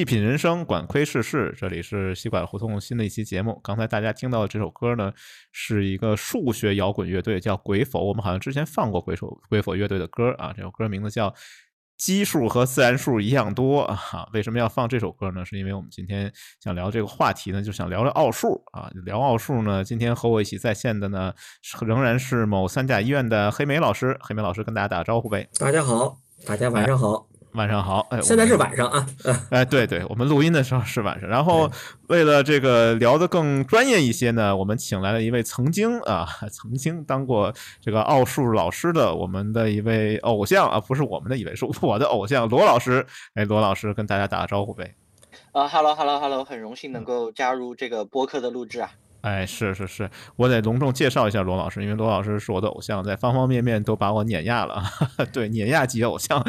细品人生，管窥世事。这里是西管胡同新的一期节目。刚才大家听到的这首歌呢，是一个数学摇滚乐队，叫鬼否。我们好像之前放过鬼否鬼否乐队的歌啊。这首歌名字叫《奇数和自然数一样多》啊。为什么要放这首歌呢？是因为我们今天想聊这个话题呢，就想聊聊奥数啊。聊奥数呢，今天和我一起在线的呢，仍然是某三甲医院的黑莓老师。黑莓老师跟大家打个招呼呗。大家好，大家晚上好。晚上好，哎，现在是晚上啊，哎，对对，我们录音的时候是晚上。然后为了这个聊得更专业一些呢，我们请来了一位曾经啊，曾经当过这个奥数老师的我们的一位偶像啊，不是我们的一位，是我的偶像罗老师。哎，罗老师跟大家打个招呼呗。啊哈喽哈喽哈喽，很荣幸能够加入这个播客的录制啊。哎，是是是，我得隆重介绍一下罗老师，因为罗老师是我的偶像，在方方面面都把我碾压了，对，碾压级偶像。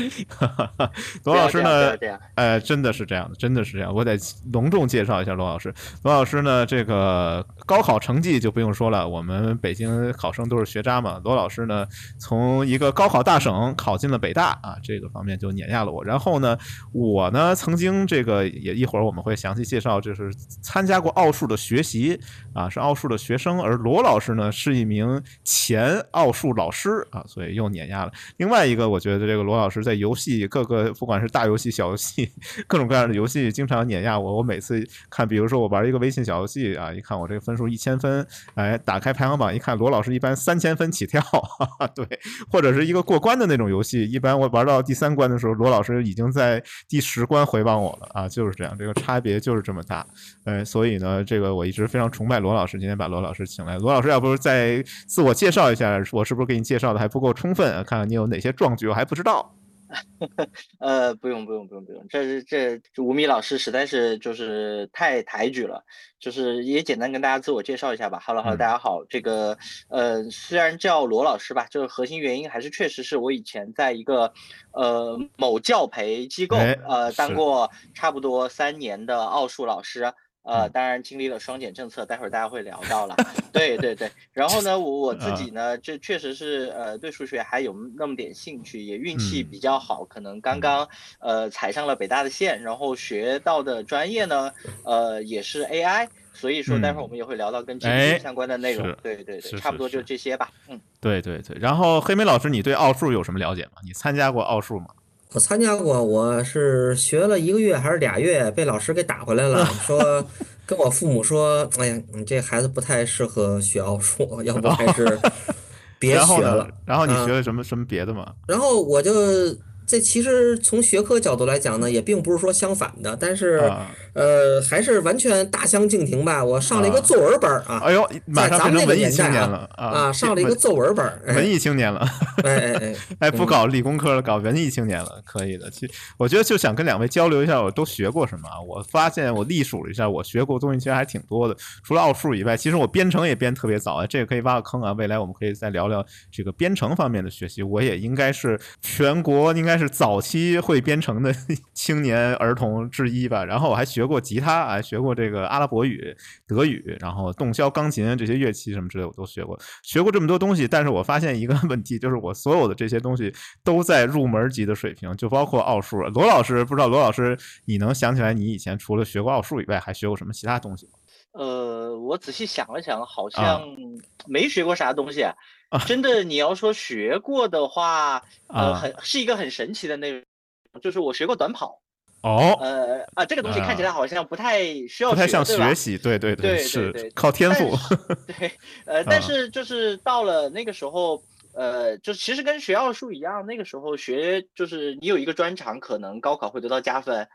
罗老师呢，哎，真的是这样的，真的是这样，我得隆重介绍一下罗老师。罗老师呢，这个高考成绩就不用说了，我们北京考生都是学渣嘛。罗老师呢，从一个高考大省考进了北大啊，这个方面就碾压了我。然后呢，我呢曾经这个也一会儿我们会详细介绍，就是参加过奥数的学习啊。啊，是奥数的学生，而罗老师呢是一名前奥数老师啊，所以又碾压了。另外一个，我觉得这个罗老师在游戏各个，不管是大游戏、小游戏，各种各样的游戏，经常碾压我。我每次看，比如说我玩一个微信小游戏啊，一看我这个分数一千分，哎，打开排行榜一看，罗老师一般三千分起跳 哈哈，对，或者是一个过关的那种游戏，一般我玩到第三关的时候，罗老师已经在第十关回望我了啊，就是这样，这个差别就是这么大。呃，所以呢，这个我一直非常崇拜罗。罗老师今天把罗老师请来，罗老师要不再自我介绍一下，我是不是给你介绍的还不够充分？看看你有哪些壮举我还不知道。呃，不用不用不用不用，这这吴米老师实在是就是太抬举了，就是也简单跟大家自我介绍一下吧。哈喽哈喽大家好，这个呃虽然叫罗老师吧，就是核心原因还是确实是我以前在一个呃某教培机构呃当过差不多三年的奥数老师。呃，当然经历了双减政策，待会儿大家会聊到了。对对对，然后呢，我我自己呢，这确实是呃对数学还有那么点兴趣，也运气比较好，可能刚刚呃踩上了北大的线，然后学到的专业呢，呃也是 AI，所以说待会儿我们也会聊到跟 GPT 相关的内容。对对对，差不多就这些吧。嗯，对对对，然后黑莓老师，你对奥数有什么了解吗？你参加过奥数吗？我参加过，我是学了一个月还是俩月，被老师给打回来了，说跟我父母说，哎呀，你这孩子不太适合学奥数，要不还是别学了。然后你学了什么什么别的吗？然后我就。这其实从学科角度来讲呢，也并不是说相反的，但是呃，还是完全大相径庭吧。我上了一个作文班啊，哎呦，在咱们那个年代了啊，上了一个作文班，文艺青年了，哎哎哎，哎，不搞理工科了，搞文艺青年了，可以的。其实我觉得就想跟两位交流一下，我都学过什么啊？我发现我历数了一下，我学过东西其实还挺多的，除了奥数以外，其实我编程也编特别早啊。这个可以挖个坑啊，未来我们可以再聊聊这个编程方面的学习。我也应该是全国应该。是早期会编程的 青年儿童之一吧，然后我还学过吉他啊，学过这个阿拉伯语、德语，然后洞箫、钢琴这些乐器什么之类我都学过，学过这么多东西，但是我发现一个 问题，就是我所有的这些东西都在入门级的水平，就包括奥数。罗老师，不知道罗老师你能想起来你以前除了学过奥数以外，还学过什么其他东西吗？呃，我仔细想了想，好像没学过啥东西。真的，你要说学过的话，呃，很是一个很神奇的内容，就是我学过短跑。哦，呃啊，这个东西看起来好像不太需要，不太像学习，对对对，是靠天赋。对，呃，但是就是到了那个时候，呃，就其实跟学奥数一样，那个时候学就是你有一个专长，可能高考会得到加分。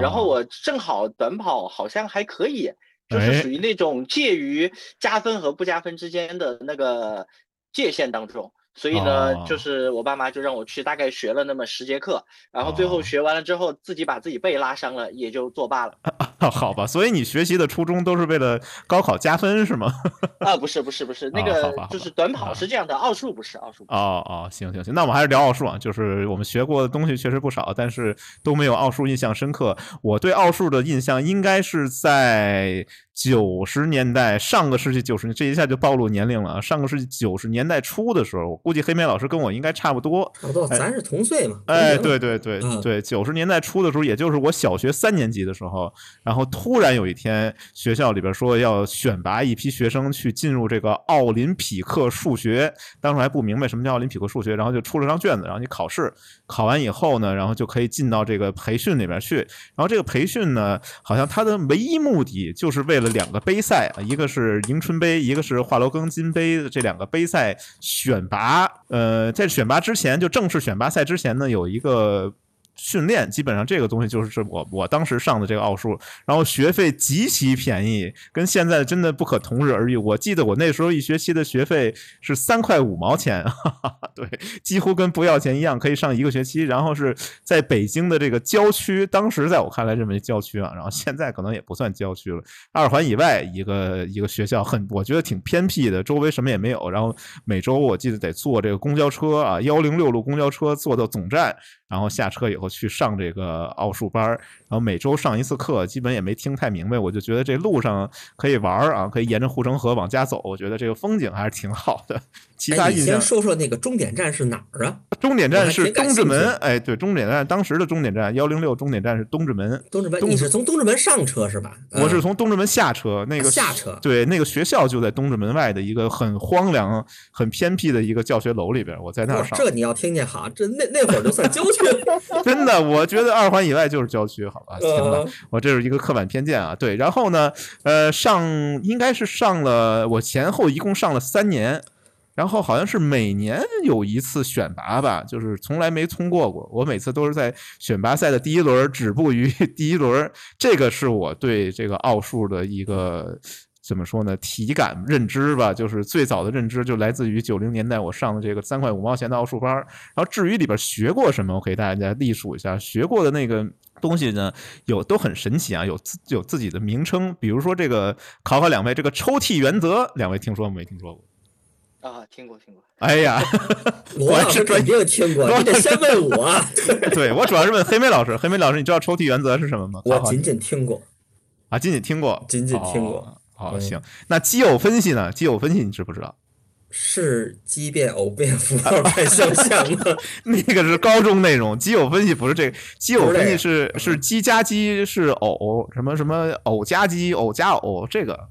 然后我正好短跑好像还可以，就是属于那种介于加分和不加分之间的那个界限当中。所以呢，就是我爸妈就让我去大概学了那么十节课，然后最后学完了之后，自己把自己背拉伤了，也就作罢了。好吧，所以你学习的初衷都是为了高考加分是吗？啊，不是不是不是，那个就是短跑是这样的，奥数不是奥数。哦哦，行行行，那我们还是聊奥数啊，就是我们学过的东西确实不少，但是都没有奥数印象深刻。我对奥数的印象应该是在。九十年代，上个世纪九十年，这一下就暴露年龄了。上个世纪九十年代初的时候，我估计黑莓老师跟我应该差不多，差不多，咱是同岁嘛。哎，对对对对，九十年代初的时候，也就是我小学三年级的时候，然后突然有一天，学校里边说要选拔一批学生去进入这个奥林匹克数学，当时还不明白什么叫奥林匹克数学，然后就出了张卷子，然后你考试，考完以后呢，然后就可以进到这个培训里边去。然后这个培训呢，好像它的唯一目的就是为了。两个杯赛啊，一个是迎春杯，一个是华罗庚金杯。这两个杯赛选拔，呃，在选拔之前，就正式选拔赛之前呢，有一个。训练基本上这个东西就是我我当时上的这个奥数，然后学费极其便宜，跟现在真的不可同日而语。我记得我那时候一学期的学费是三块五毛钱哈哈，对，几乎跟不要钱一样，可以上一个学期。然后是在北京的这个郊区，当时在我看来认为郊区啊，然后现在可能也不算郊区了，二环以外一个一个学校，很我觉得挺偏僻的，周围什么也没有。然后每周我记得得坐这个公交车啊，幺零六路公交车坐到总站。然后下车以后去上这个奥数班然后每周上一次课，基本也没听太明白。我就觉得这路上可以玩儿啊，可以沿着护城河往家走，我觉得这个风景还是挺好的。其他印象，先说说那个终点站是哪儿啊？终点站是东直门。哎，对，终点站当时的终点站幺零六终点站是东直门。东直门，你是从东直门上车是吧？我是从东直门下车。那个下车。对，那个学校就在东直门外的一个很荒凉、很偏僻的一个教学楼里边。我在那儿上。这你要听见好，这那那会儿就算郊区。真的，我觉得二环以外就是郊区，好吧？行吧，我这是一个刻板偏见啊。对，然后呢，呃，上应该是上了，我前后一共上了三年。然后好像是每年有一次选拔吧，就是从来没通过过。我每次都是在选拔赛的第一轮止步于 第一轮。这个是我对这个奥数的一个怎么说呢？体感认知吧，就是最早的认知就来自于九零年代我上的这个三块五毛钱的奥数班。然后至于里边学过什么，我给大家历数一下。学过的那个东西呢，有都很神奇啊，有自有自己的名称。比如说这个考考两位，这个抽屉原则，两位听说没听说过？啊，听过听过。哎呀，我是肯定听过，你得先问我。对，我主要是问黑莓老师。黑莓老师，你知道抽屉原则是什么吗？我仅仅听过。啊，仅仅听过，仅仅听过。好，行。那奇偶分析呢？奇偶分析你知不知道？是奇变偶变符号变相像吗？那个是高中内容。奇偶分析不是这个，奇偶分析是是奇加奇是偶，什么什么偶加奇，偶加偶，这个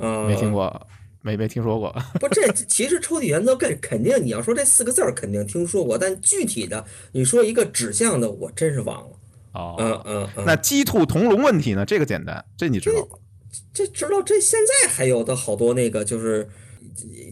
嗯没听过。没没听说过，不，这其实抽屉原则肯肯定，你要说这四个字儿肯定听说过，但具体的你说一个指向的，我真是忘了。哦，嗯嗯嗯。那鸡兔同笼问题呢？这个简单，这你知道吗？这直到，这现在还有的好多那个就是。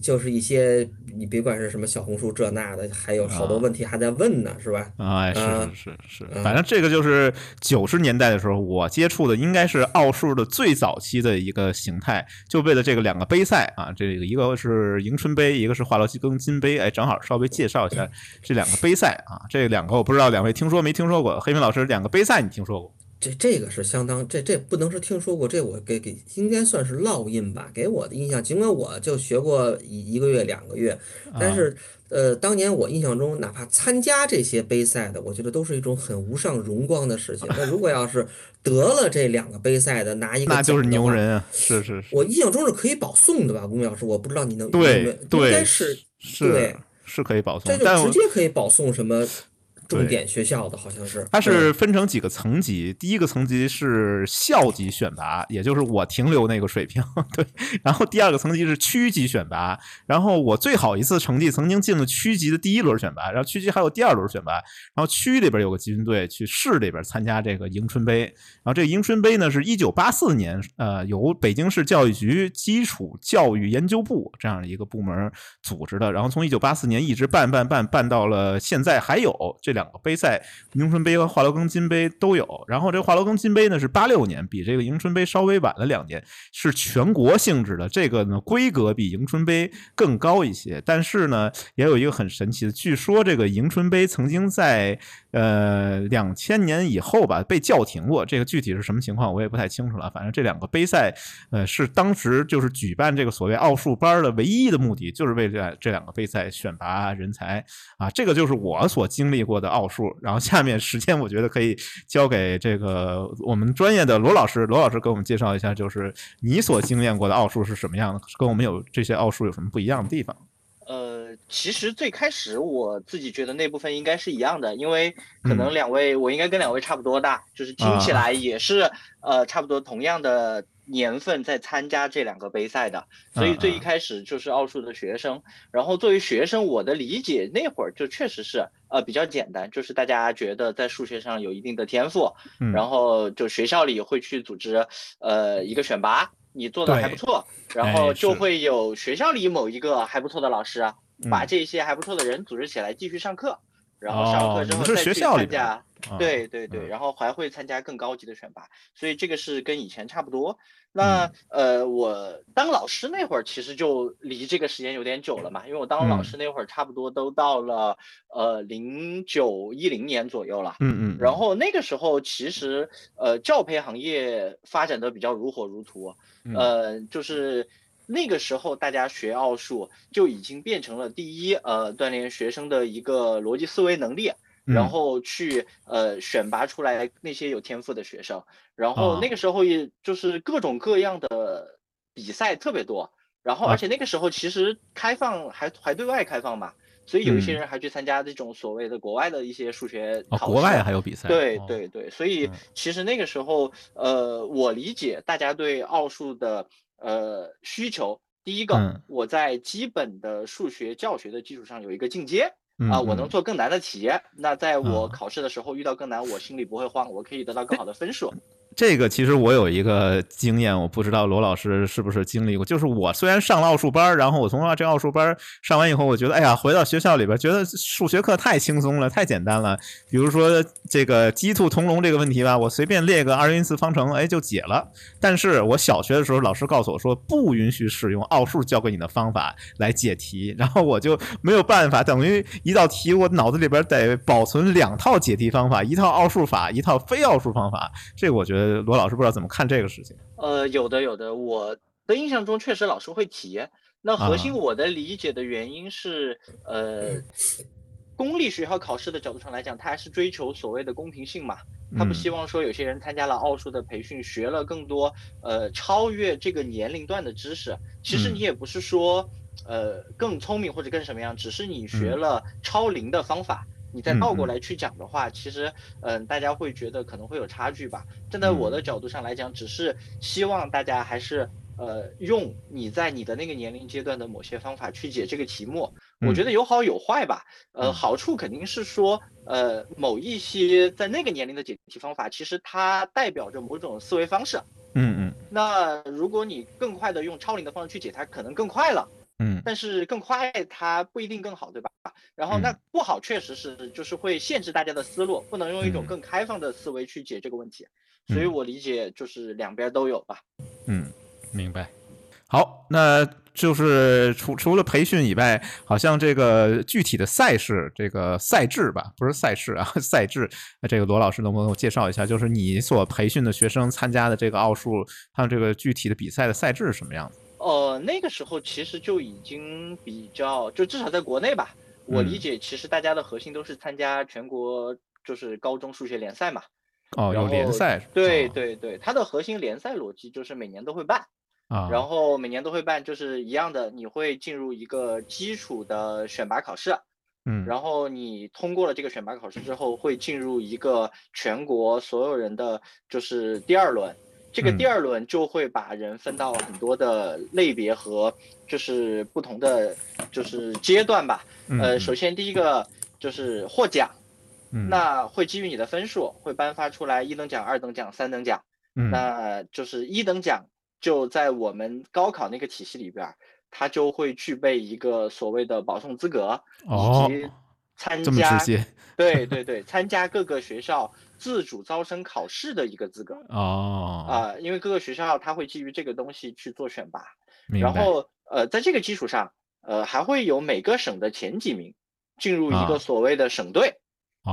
就是一些你别管是什么小红书这那的，还有好多问题还在问呢，是吧？哎，是是是，反正这个就是九十年代的时候我接触的，应该是奥数的最早期的一个形态，就为了这个两个杯赛啊，这个一个是迎春杯，一个是华罗庚金杯，哎，正好稍微介绍一下这两个杯赛啊，这两个我不知道两位听说没听说过？黑明老师，两个杯赛你听说过？这这个是相当，这这不能是听说过，这我给给应该算是烙印吧，给我的印象。尽管我就学过一一个月两个月，但是呃，当年我印象中，哪怕参加这些杯赛的，我觉得都是一种很无上荣光的事情。那如果要是得了这两个杯赛的，拿一个那就是牛人啊！是是是，我印象中是可以保送的吧，吴老师？我不知道你能对对，应该是是是可以保送，这就直接可以保送什么。重点学校的，好像是。它是分成几个层级，第一个层级是校级选拔，也就是我停留那个水平，对。然后第二个层级是区级选拔，然后我最好一次成绩曾经进了区级的第一轮选拔，然后区级还有第二轮选拔，然后区里边有个集训队去市里边参加这个迎春杯，然后这个迎春杯呢是一九八四年，呃，由北京市教育局基础教育研究部这样的一个部门组织的，然后从一九八四年一直办办办办到了现在，还有这两杯赛，迎春杯和华罗庚金杯都有。然后这华罗庚金杯呢是八六年，比这个迎春杯稍微晚了两年，是全国性质的，这个呢规格比迎春杯更高一些。但是呢，也有一个很神奇的，据说这个迎春杯曾经在呃两千年以后吧被叫停过，这个具体是什么情况我也不太清楚了。反正这两个杯赛，呃，是当时就是举办这个所谓奥数班的唯一的目的，就是为这这两个杯赛选拔人才啊。这个就是我所经历过的奥数。然后下面时间我觉得可以交给这个我们专业的罗老师，罗老师给我们介绍一下，就是你所经验过的奥数是什么样的，跟我们有这些奥数有什么不一样的地方？呃，其实最开始我自己觉得那部分应该是一样的，因为可能两位我应该跟两位差不多大，就是听起来也是呃差不多同样的年份在参加这两个杯赛的，所以最一开始就是奥数的学生。然后作为学生，我的理解那会儿就确实是呃比较简单，就是大家觉得在数学上有一定的天赋，然后就学校里会去组织呃一个选拔。你做的还不错，然后就会有学校里某一个还不错的老师啊，把这些还不错的人组织起来继续上课，然后上课之后再去参加，对对对，然后还会参加更高级的选拔，所以这个是跟以前差不多。那呃，我当老师那会儿其实就离这个时间有点久了嘛，因为我当老师那会儿差不多都到了呃零九一零年左右了，嗯嗯，然后那个时候其实呃教培行业发展的比较如火如荼，呃，就是那个时候大家学奥数就已经变成了第一呃锻炼学生的一个逻辑思维能力。然后去呃选拔出来那些有天赋的学生，然后那个时候也就是各种各样的比赛特别多，然后而且那个时候其实开放还还对外开放嘛，所以有一些人还去参加这种所谓的国外的一些数学考试。国外还有比赛。对对对，所以其实那个时候呃我理解大家对奥数的呃需求，第一个我在基本的数学教学的基础上有一个进阶。啊，我能做更难的题，那在我考试的时候遇到更难，我心里不会慌，我可以得到更好的分数。这个其实我有一个经验，我不知道罗老师是不是经历过。就是我虽然上了奥数班，然后我从这奥数班上完以后，我觉得哎呀，回到学校里边，觉得数学课太轻松了，太简单了。比如说这个鸡兔同笼这个问题吧，我随便列个二元一次方程，哎，就解了。但是我小学的时候，老师告诉我说，不允许使用奥数教给你的方法来解题，然后我就没有办法，等于一道题我脑子里边得保存两套解题方法，一套奥数法，一套非奥数方法。这个我觉得。呃，罗老师不知道怎么看这个事情。呃，有的有的，我的印象中确实老师会提。那核心我的理解的原因是，呃，公立学校考试的角度上来讲，他还是追求所谓的公平性嘛。他不希望说有些人参加了奥数的培训，学了更多呃超越这个年龄段的知识。其实你也不是说呃更聪明或者更什么样，只是你学了超龄的方法。你再倒过来去讲的话，其实，嗯，大家会觉得可能会有差距吧。站在我的角度上来讲，只是希望大家还是，呃，用你在你的那个年龄阶段的某些方法去解这个题目。我觉得有好有坏吧。呃，好处肯定是说，呃，某一些在那个年龄的解题方法，其实它代表着某种思维方式。嗯嗯。那如果你更快的用超龄的方式去解它，可能更快了。嗯，但是更快它不一定更好，对吧？然后那不好确实是就是会限制大家的思路，不能用一种更开放的思维去解这个问题。所以我理解就是两边都有吧。嗯，明白。好，那就是除除了培训以外，好像这个具体的赛事这个赛制吧，不是赛事啊，赛制。那这个罗老师能不能介绍一下，就是你所培训的学生参加的这个奥数，它这个具体的比赛的赛制是什么样子？呃，那个时候其实就已经比较，就至少在国内吧，我理解其实大家的核心都是参加全国就是高中数学联赛嘛。哦，有联赛。对对对，它的核心联赛逻辑就是每年都会办，啊，然后每年都会办，就是一样的，你会进入一个基础的选拔考试，嗯，然后你通过了这个选拔考试之后，会进入一个全国所有人的就是第二轮。这个第二轮就会把人分到很多的类别和就是不同的就是阶段吧。呃，首先第一个就是获奖，那会基于你的分数会颁发出来一等奖、二等奖、三等奖。那就是一等奖就在我们高考那个体系里边，它就会具备一个所谓的保送资格以及参加。对对对，参加各个学校。自主招生考试的一个资格哦。啊，因为各个学校它会基于这个东西去做选拔，然后呃，在这个基础上，呃，还会有每个省的前几名进入一个所谓的省队，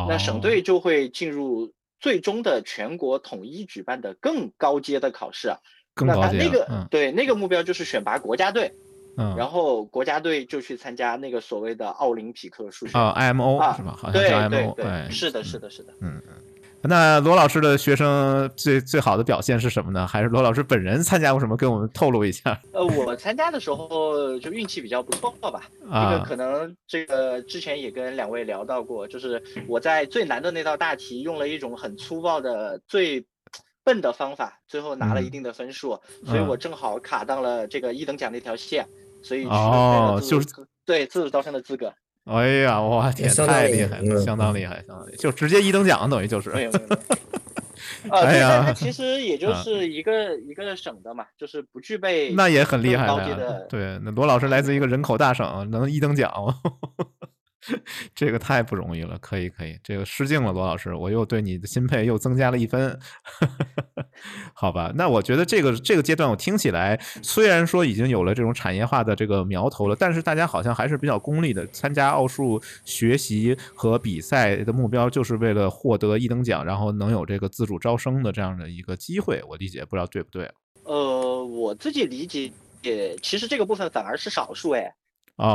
那省队就会进入最终的全国统一举办的更高阶的考试啊，那那个对那个目标就是选拔国家队，嗯，然后国家队就去参加那个所谓的奥林匹克数学啊，IMO 是吧？好像叫 IMO，对，是的，是的，是的，嗯嗯。那罗老师的学生最最好的表现是什么呢？还是罗老师本人参加过什么？跟我们透露一下。呃，我参加的时候就运气比较不错吧。这个可能这个之前也跟两位聊到过，就是我在最难的那道大题用了一种很粗暴的最笨的方法，最后拿了一定的分数，所以我正好卡到了这个一等奖那条线，所以哦，就是对自主招生的资格。哎呀，我天，太厉害了，相当厉害，相当厉害，就直接一等奖，等于就是。啊，对，它其实也就是一个一个省的嘛，就是不具备那也很厉害的。对，那罗老师来自一个人口大省，能一等奖。这个太不容易了，可以可以，这个失敬了罗老师，我又对你的钦佩又增加了一分，好吧？那我觉得这个这个阶段我听起来，虽然说已经有了这种产业化的这个苗头了，但是大家好像还是比较功利的，参加奥数学习和比赛的目标就是为了获得一等奖，然后能有这个自主招生的这样的一个机会，我理解不知道对不对？呃，我自己理解，其实这个部分反而是少数，哎。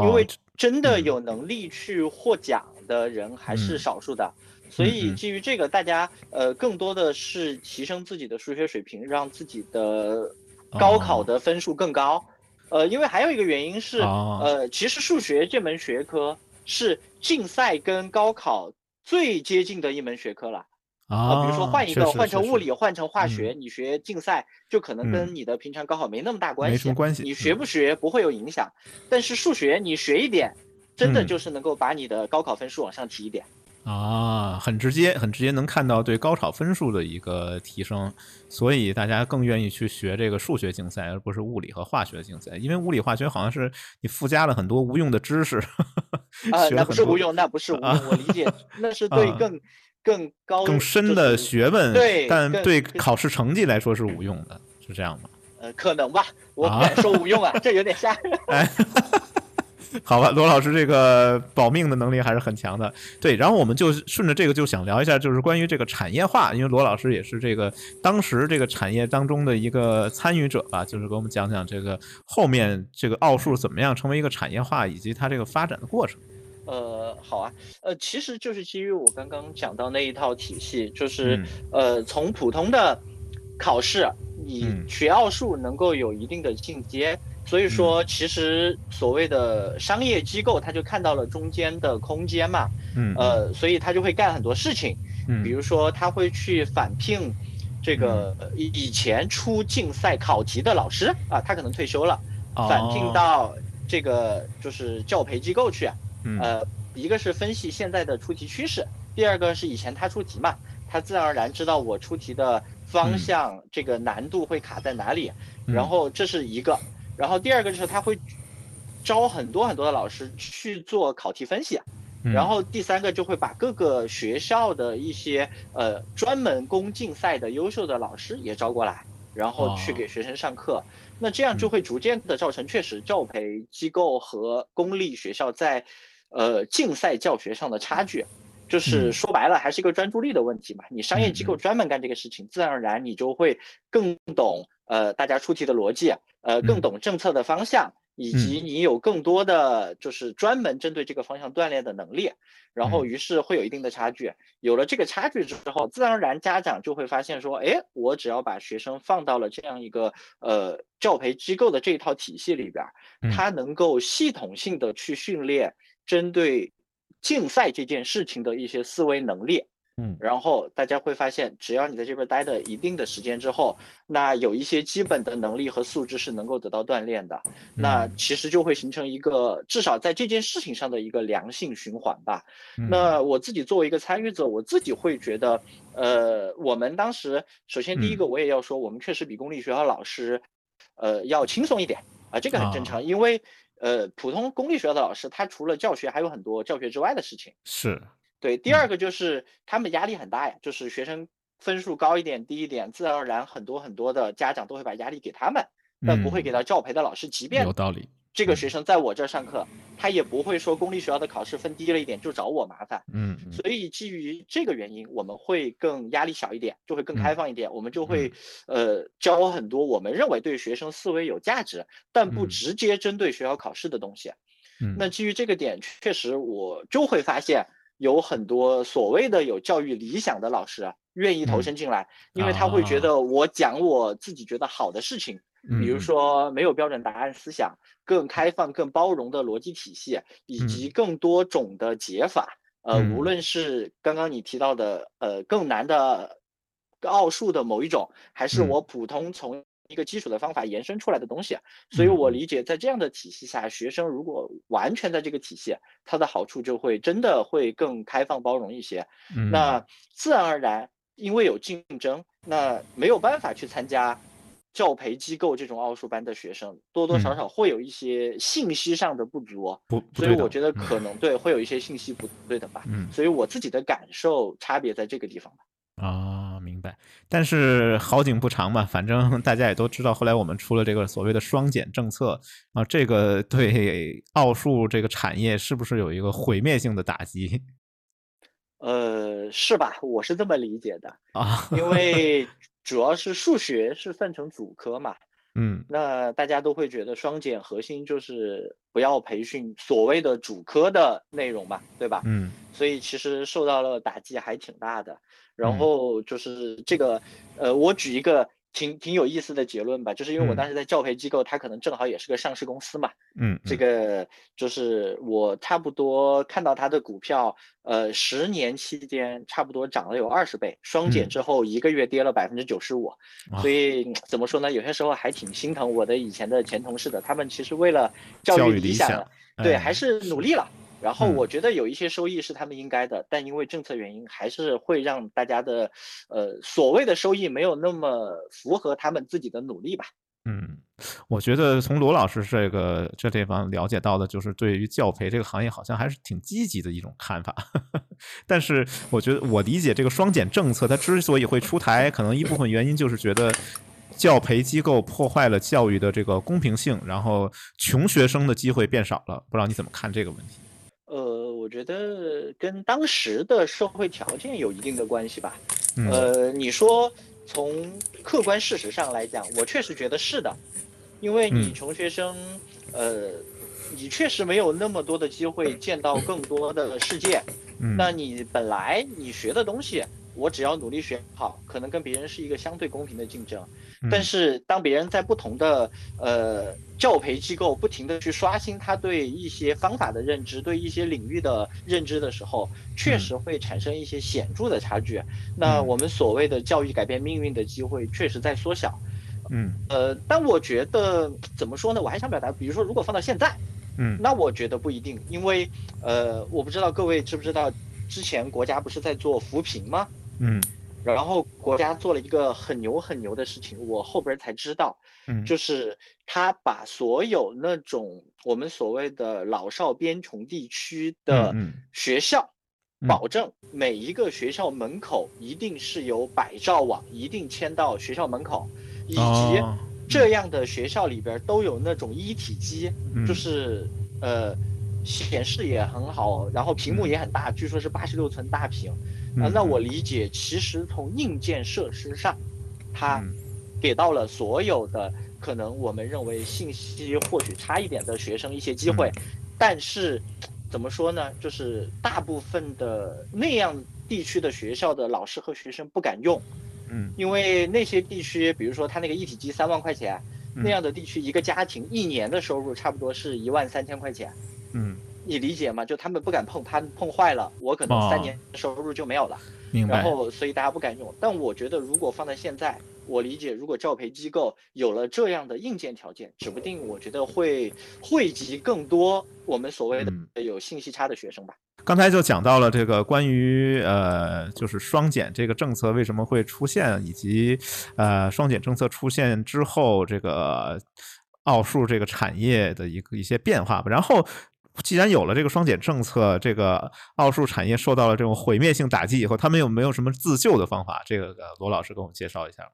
因为真的有能力去获奖的人还是少数的，所以基于这个，大家呃更多的是提升自己的数学水平，让自己的高考的分数更高。呃，因为还有一个原因是，呃，其实数学这门学科是竞赛跟高考最接近的一门学科了。啊，比如说换一个，换成物理，换成化学，你学竞赛就可能跟你的平常高考没那么大关系，没什么关系。你学不学不会有影响，但是数学你学一点，真的就是能够把你的高考分数往上提一点。啊，很直接，很直接能看到对高考分数的一个提升，所以大家更愿意去学这个数学竞赛，而不是物理和化学竞赛，因为物理化学好像是你附加了很多无用的知识。啊，那不是无用，那不是无用，我理解 那是对更。更高更深的学问，对，但对考试成绩来说是无用的，是这样吗？呃，可能吧，我不敢说无用啊，这有点吓人。哎，好吧，罗老师这个保命的能力还是很强的。对，然后我们就顺着这个就想聊一下，就是关于这个产业化，因为罗老师也是这个当时这个产业当中的一个参与者吧，就是给我们讲讲这个后面这个奥数怎么样成为一个产业化，以及它这个发展的过程。呃，好啊，呃，其实就是基于我刚刚讲到那一套体系，就是呃，从普通的考试，你学奥数能够有一定的进阶，所以说其实所谓的商业机构，他就看到了中间的空间嘛，嗯，呃，所以他就会干很多事情，嗯，比如说他会去返聘这个以前出竞赛考题的老师啊，他可能退休了，返聘到这个就是教培机构去。呃，一个是分析现在的出题趋势，第二个是以前他出题嘛，他自然而然知道我出题的方向，这个难度会卡在哪里，然后这是一个，然后第二个就是他会招很多很多的老师去做考题分析，然后第三个就会把各个学校的一些呃专门攻竞赛的优秀的老师也招过来，然后去给学生上课，那这样就会逐渐的造成确实教培机构和公立学校在。呃，竞赛教学上的差距，就是说白了还是一个专注力的问题嘛。你商业机构专门干这个事情，自然而然你就会更懂呃大家出题的逻辑，呃更懂政策的方向，以及你有更多的就是专门针对这个方向锻炼的能力。然后于是会有一定的差距，有了这个差距之后，自然而然家长就会发现说，哎，我只要把学生放到了这样一个呃教培机构的这一套体系里边，他能够系统性的去训练。针对竞赛这件事情的一些思维能力。嗯，然后大家会发现，只要你在这边待的一定的时间之后，那有一些基本的能力和素质是能够得到锻炼的，那其实就会形成一个至少在这件事情上的一个良性循环吧。那我自己作为一个参与者，我自己会觉得，呃，我们当时首先第一个我也要说，我们确实比公立学校老师，呃，要轻松一点啊，这个很正常，因为呃，普通公立学校的老师他除了教学还有很多教学之外的事情。是。对，第二个就是他们压力很大呀，就是学生分数高一点、低一点，自然而然很多很多的家长都会把压力给他们，但不会给到教培的老师。即便有道理，这个学生在我这儿上课，他也不会说公立学校的考试分低了一点就找我麻烦。嗯，所以基于这个原因，我们会更压力小一点，就会更开放一点。我们就会呃教很多我们认为对学生思维有价值，但不直接针对学校考试的东西。嗯，那基于这个点，确实我就会发现。有很多所谓的有教育理想的老师啊，愿意投身进来，因为他会觉得我讲我自己觉得好的事情，比如说没有标准答案思想，更开放、更包容的逻辑体系，以及更多种的解法。呃，无论是刚刚你提到的呃更难的奥数的某一种，还是我普通从。一个基础的方法延伸出来的东西，所以我理解，在这样的体系下，学生如果完全在这个体系，它的好处就会真的会更开放包容一些。那自然而然，因为有竞争，那没有办法去参加教培机构这种奥数班的学生，多多少少会有一些信息上的不足。不，所以我觉得可能对会有一些信息不对等吧。嗯，所以我自己的感受差别在这个地方吧。啊，明白。但是好景不长嘛，反正大家也都知道，后来我们出了这个所谓的双减政策啊，这个对奥数这个产业是不是有一个毁灭性的打击？呃，是吧？我是这么理解的啊，因为主要是数学是分成主科嘛。嗯，那大家都会觉得双减核心就是不要培训所谓的主科的内容嘛，对吧？嗯，所以其实受到了打击还挺大的。然后就是这个，呃，我举一个挺挺有意思的结论吧，就是因为我当时在教培机构，它可能正好也是个上市公司嘛，嗯，这个就是我差不多看到它的股票，呃，十年期间差不多涨了有二十倍，双减之后一个月跌了百分之九十五，所以怎么说呢？有些时候还挺心疼我的以前的前同事的，他们其实为了教育理想，对，还是努力了。然后我觉得有一些收益是他们应该的，但因为政策原因，还是会让大家的，呃，所谓的收益没有那么符合他们自己的努力吧。嗯，我觉得从罗老师这个这地方了解到的，就是对于教培这个行业好像还是挺积极的一种看法。但是我觉得我理解这个双减政策，它之所以会出台，可能一部分原因就是觉得教培机构破坏了教育的这个公平性，然后穷学生的机会变少了。不知道你怎么看这个问题？呃，我觉得跟当时的社会条件有一定的关系吧。呃，你说从客观事实上来讲，我确实觉得是的，因为你穷学生，呃，你确实没有那么多的机会见到更多的世界。那你本来你学的东西。我只要努力学好，可能跟别人是一个相对公平的竞争。但是当别人在不同的呃教培机构不停的去刷新他对一些方法的认知，对一些领域的认知的时候，确实会产生一些显著的差距。那我们所谓的教育改变命运的机会确实在缩小。嗯，呃，但我觉得怎么说呢？我还想表达，比如说如果放到现在，嗯，那我觉得不一定，因为呃，我不知道各位知不知道，之前国家不是在做扶贫吗？嗯，然后国家做了一个很牛很牛的事情，我后边才知道，嗯，就是他把所有那种我们所谓的老少边穷地区的学校，保证每一个学校门口一定是有百兆网，一定迁到学校门口，以及这样的学校里边都有那种一体机，就是呃显示也很好，然后屏幕也很大，据说是八十六寸大屏。啊，那我理解，其实从硬件设施上，它给到了所有的可能我们认为信息获取差一点的学生一些机会，但是怎么说呢？就是大部分的那样地区的学校的老师和学生不敢用，嗯，因为那些地区，比如说他那个一体机三万块钱，那样的地区一个家庭一年的收入差不多是一万三千块钱，嗯。你理解吗？就他们不敢碰，他碰坏了，我可能三年收入就没有了。明白。然后所以大家不敢用。但我觉得如果放在现在，我理解，如果教培机构有了这样的硬件条件，指不定我觉得会汇集更多我们所谓的有信息差的学生吧。刚才就讲到了这个关于呃，就是双减这个政策为什么会出现，以及呃，双减政策出现之后这个奥数这个产业的一个一些变化吧。然后，既然有了这个双减政策，这个奥数产业受到了这种毁灭性打击以后，他们有没有什么自救的方法？这个罗老师给我们介绍一下。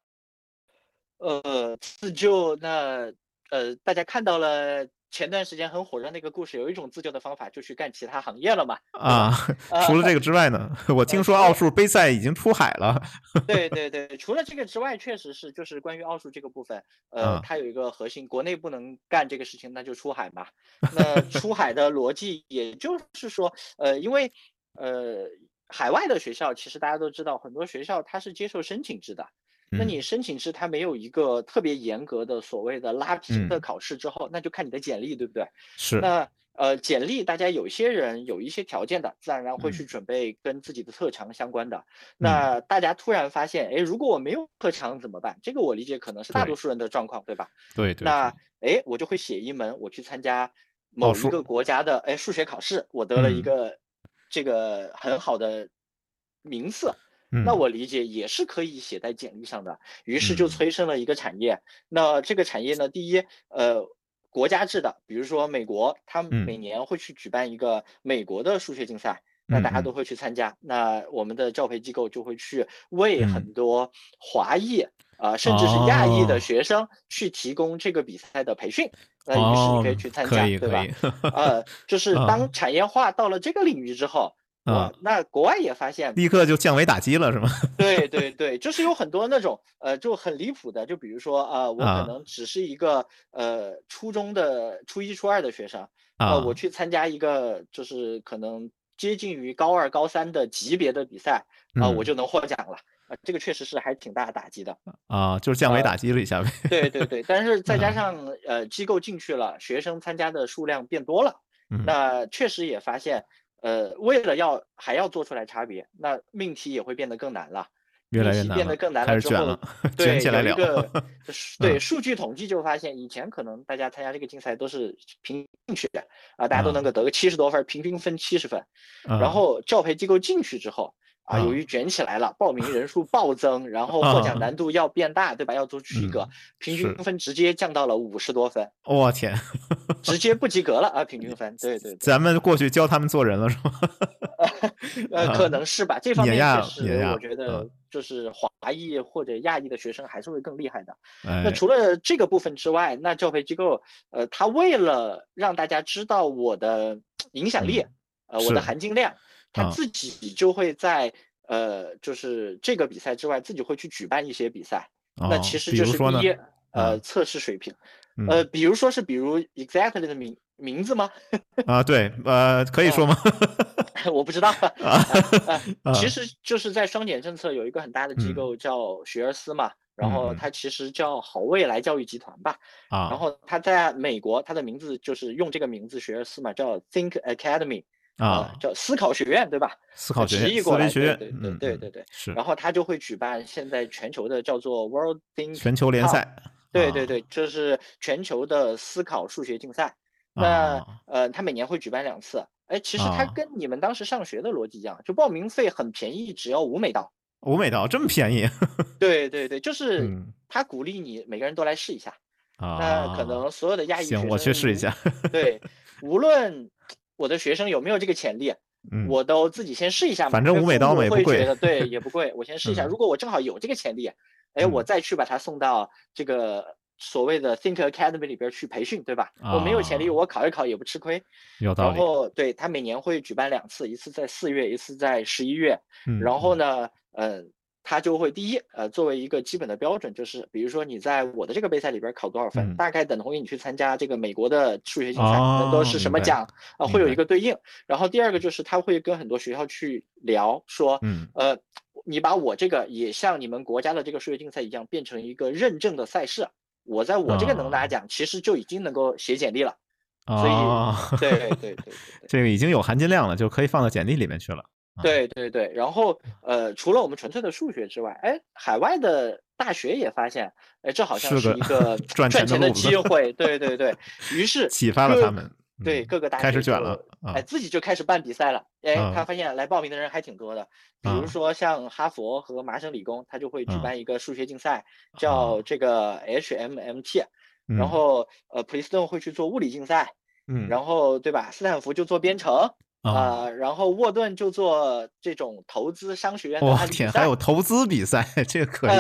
呃，自救那呃，大家看到了。前段时间很火热那个故事，有一种自救的方法，就去干其他行业了嘛？啊，除了这个之外呢？我听说奥数杯赛已经出海了。对 对对，除了这个之外，确实是就是关于奥数这个部分，呃，它有一个核心，国内不能干这个事情，那就出海嘛。那出海的逻辑，也就是说，呃，因为呃，海外的学校其实大家都知道，很多学校它是接受申请制的。那你申请制它没有一个特别严格的所谓的拉皮的考试之后，那就看你的简历，对不对？是。那呃，简历大家有些人有一些条件的，自然而然会去准备跟自己的特长相关的。那大家突然发现，哎，如果我没有特长怎么办？这个我理解可能是大多数人的状况，对吧？对对。那哎，我就会写一门，我去参加某一个国家的哎数学考试，我得了一个这个很好的名次。那我理解也是可以写在简历上的，于是就催生了一个产业。那这个产业呢，第一，呃，国家制的，比如说美国，它每年会去举办一个美国的数学竞赛，那大家都会去参加。那我们的教培机构就会去为很多华裔啊，甚至是亚裔的学生去提供这个比赛的培训。那于是你可以去参加，对吧？呃，就是当产业化到了这个领域之后。啊，那国外也发现，立刻就降维打击了，是吗？对对对，就是有很多那种呃，就很离谱的，就比如说啊，我可能只是一个呃初中的初一初二的学生啊，我去参加一个就是可能接近于高二高三的级别的比赛啊，我就能获奖了啊，这个确实是还挺大打击的啊，就是降维打击了一下呗。对对对，但是再加上呃机构进去了，学生参加的数量变多了，那确实也发现。呃，为了要还要做出来差别，那命题也会变得更难了。越来越难，变得更难了之后，卷起来了。对数据统计就发现，以前可能大家参加这个竞赛都是凭兴趣的啊，大家都能够得个七十多分，平均分七十分。然后教培机构进去之后。啊，由于卷起来了，报名人数暴增，然后获奖难度要变大，对吧？要做区隔，平均分直接降到了五十多分。我天，直接不及格了啊！平均分，对对。咱们过去教他们做人了是吗？呃，可能是吧。这方面确实，我觉得就是华裔或者亚裔的学生还是会更厉害的。那除了这个部分之外，那教培机构，呃，他为了让大家知道我的影响力，呃，我的含金量。他自己就会在呃，就是这个比赛之外，自己会去举办一些比赛。那其实就是第一，呃，测试水平。呃，比如说是比如 exactly 的名名字吗？啊，对，呃，可以说吗？我不知道。啊，其实就是在双减政策有一个很大的机构叫学而思嘛，然后它其实叫好未来教育集团吧。啊。然后它在美国，它的名字就是用这个名字学而思嘛，叫 Think Academy。啊，叫思考学院，对吧？思考学院，思维学院，对对对对对，是。然后他就会举办现在全球的叫做 World Think 全球联赛，对对对，就是全球的思考数学竞赛。那呃，他每年会举办两次。哎，其实他跟你们当时上学的逻辑一样，就报名费很便宜，只要五美刀。五美刀这么便宜？对对对，就 是他鼓励你每个人都来试一下。啊，那可能所有的亚裔行，我去试一下。对，无论。我的学生有没有这个潜力？嗯，我都自己先试一下嘛。反正五美刀也不贵，对，也不贵。我先试一下，如果我正好有这个潜力，哎，我再去把他送到这个所谓的 Think Academy 里边去培训，对吧？我没有潜力，我考一考也不吃亏。有道理。然后，对他每年会举办两次，一次在四月，一次在十一月。嗯。然后呢，嗯。他就会第一，呃，作为一个基本的标准，就是比如说你在我的这个杯赛里边考多少分，大概等同于你去参加这个美国的数学竞赛，能够是什么奖啊？会有一个对应。然后第二个就是他会跟很多学校去聊，说，呃，你把我这个也像你们国家的这个数学竞赛一样，变成一个认证的赛事，我在我这个能拿奖，其实就已经能够写简历了。所以对对对对，这个已经有含金量了，就可以放到简历里面去了。对对对，然后呃，除了我们纯粹的数学之外，哎，海外的大学也发现，哎，这好像是一个 赚钱的机会。对对对，于是启发了他们。对各个大学开始卷了，哎，自己就开始办比赛了。哎，他发现来报名的人还挺多的。比如说像哈佛和麻省理工，他就会举办一个数学竞赛，叫这个 HMMT。然后呃，普林斯顿会去做物理竞赛。嗯。然后对吧？斯坦福就做编程。啊，然后沃顿就做这种投资商学院的案例天，还有投资比赛，这个可以。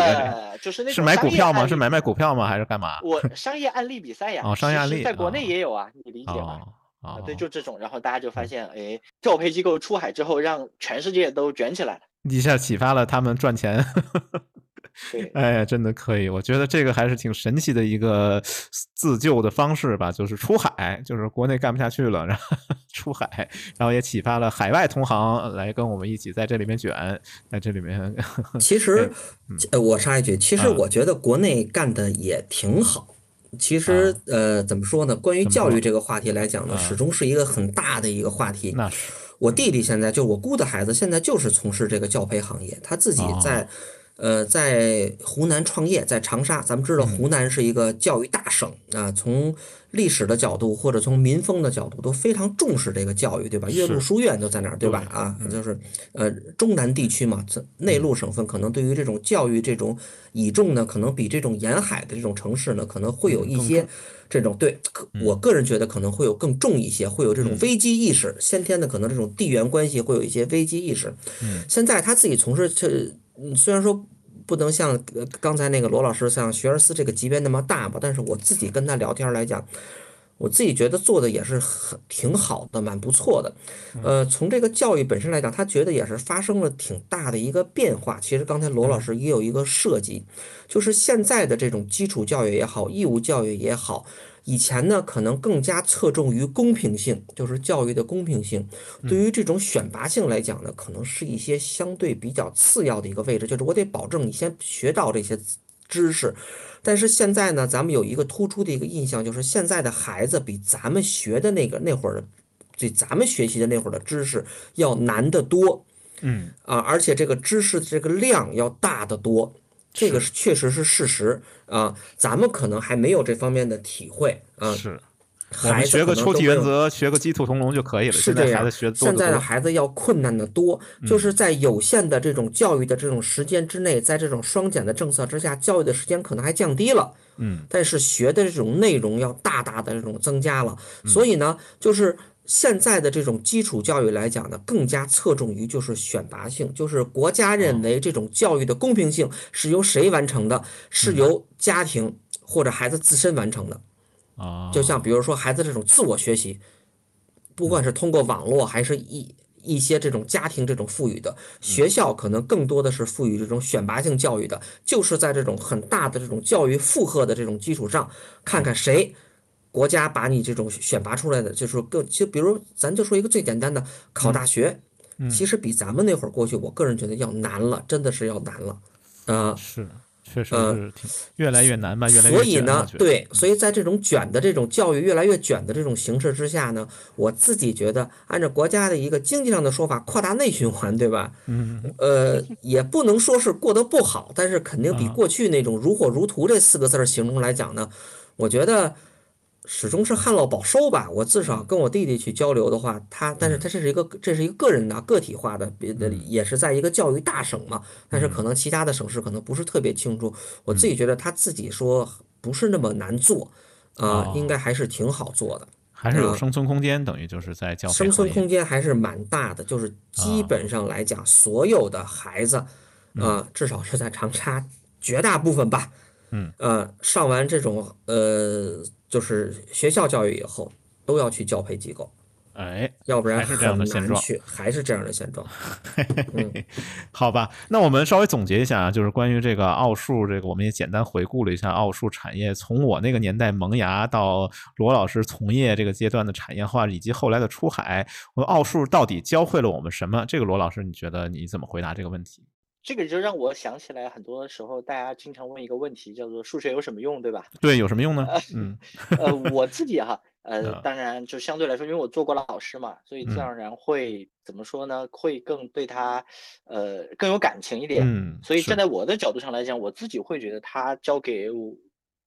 就是那是买股票吗？是买卖股票吗？还是干嘛？我商业案例比赛呀。哦，商业案例，在国内也有啊，你理解吗？啊，对，就这种，然后大家就发现，哎，教培机构出海之后，让全世界都卷起来了，一下启发了他们赚钱。哎呀，真的可以！我觉得这个还是挺神奇的一个自救的方式吧，就是出海，就是国内干不下去了，然后 出海，然后也启发了海外同行来跟我们一起在这里面卷，在这里面。其实，我插一句，其实我觉得国内干的也挺好。其实，呃，怎么说呢？关于教育这个话题来讲呢，始终是一个很大的一个话题。那是我弟弟现在就我姑的孩子，现在就是从事这个教培行业，他自己在。呃，在湖南创业，在长沙，咱们知道湖南是一个教育大省啊。从历史的角度或者从民风的角度，都非常重视这个教育，对吧？岳麓书院都在那儿，对吧？啊，就是呃，中南地区嘛，内陆省份可能对于这种教育这种倚重呢，可能比这种沿海的这种城市呢，可能会有一些这种对。我个人觉得可能会有更重一些，会有这种危机意识，先天的可能这种地缘关系会有一些危机意识。嗯，现在他自己从事这。嗯，虽然说不能像刚才那个罗老师像学而思这个级别那么大吧，但是我自己跟他聊天来讲，我自己觉得做的也是很挺好的，蛮不错的。呃，从这个教育本身来讲，他觉得也是发生了挺大的一个变化。其实刚才罗老师也有一个设计，就是现在的这种基础教育也好，义务教育也好。以前呢，可能更加侧重于公平性，就是教育的公平性。对于这种选拔性来讲呢，可能是一些相对比较次要的一个位置，就是我得保证你先学到这些知识。但是现在呢，咱们有一个突出的一个印象，就是现在的孩子比咱们学的那个那会儿，比咱们学习的那会儿的知识要难得多。嗯啊，而且这个知识的这个量要大得多。这个是确实是事实啊，咱们可能还没有这方面的体会啊。是，我们学个抽屉原则，学个鸡兔同笼就可以了。是这样，现在的孩子要困难的多，就是在有限的这种教育的这种时间之内，在这种双减的政策之下，教育的时间可能还降低了。嗯，但是学的这种内容要大大的这种增加了。所以呢，就是。现在的这种基础教育来讲呢，更加侧重于就是选拔性，就是国家认为这种教育的公平性是由谁完成的？是由家庭或者孩子自身完成的。啊，就像比如说孩子这种自我学习，不管是通过网络还是一一些这种家庭这种赋予的，学校可能更多的是赋予这种选拔性教育的，就是在这种很大的这种教育负荷的这种基础上，看看谁。国家把你这种选拔出来的，就是更就比如咱就说一个最简单的考大学，其实比咱们那会儿过去，我个人觉得要难了，真的是要难了，啊，是，确实是挺越来越难吧，越来越所以呢，对，所以在这种卷的这种教育越来越卷的这种形式之下呢，我自己觉得，按照国家的一个经济上的说法，扩大内循环，对吧？嗯，呃，也不能说是过得不好，但是肯定比过去那种如火如荼这四个字儿形容来讲呢，我觉得。始终是旱涝保收吧。我至少跟我弟弟去交流的话，他，但是他这是一个，这是一个个人的个体化的，别的也是在一个教育大省嘛。但是可能其他的省市可能不是特别清楚。我自己觉得他自己说不是那么难做，啊，应该还是挺好做的，还是有生存空间。等于就是在教生存空间还是蛮大的。就是基本上来讲，所有的孩子，啊，至少是在长沙，绝大部分吧，嗯，呃，上完这种呃。就是学校教育以后都要去教培机构，哎，要不然很难去，还是这样的现状。嗯好吧，那我们稍微总结一下啊，就是关于这个奥数，这个我们也简单回顾了一下奥数产业从我那个年代萌芽到罗老师从业这个阶段的产业化，以及后来的出海，我们奥数到底教会了我们什么？这个罗老师，你觉得你怎么回答这个问题？这个就让我想起来，很多时候大家经常问一个问题，叫做数学有什么用，对吧？对，有什么用呢？嗯，呃，我自己哈，呃，当然就相对来说，因为我做过老师嘛，所以自然而然会怎么说呢？会更对他，呃，更有感情一点。嗯，所以站在我的角度上来讲，我自己会觉得他教给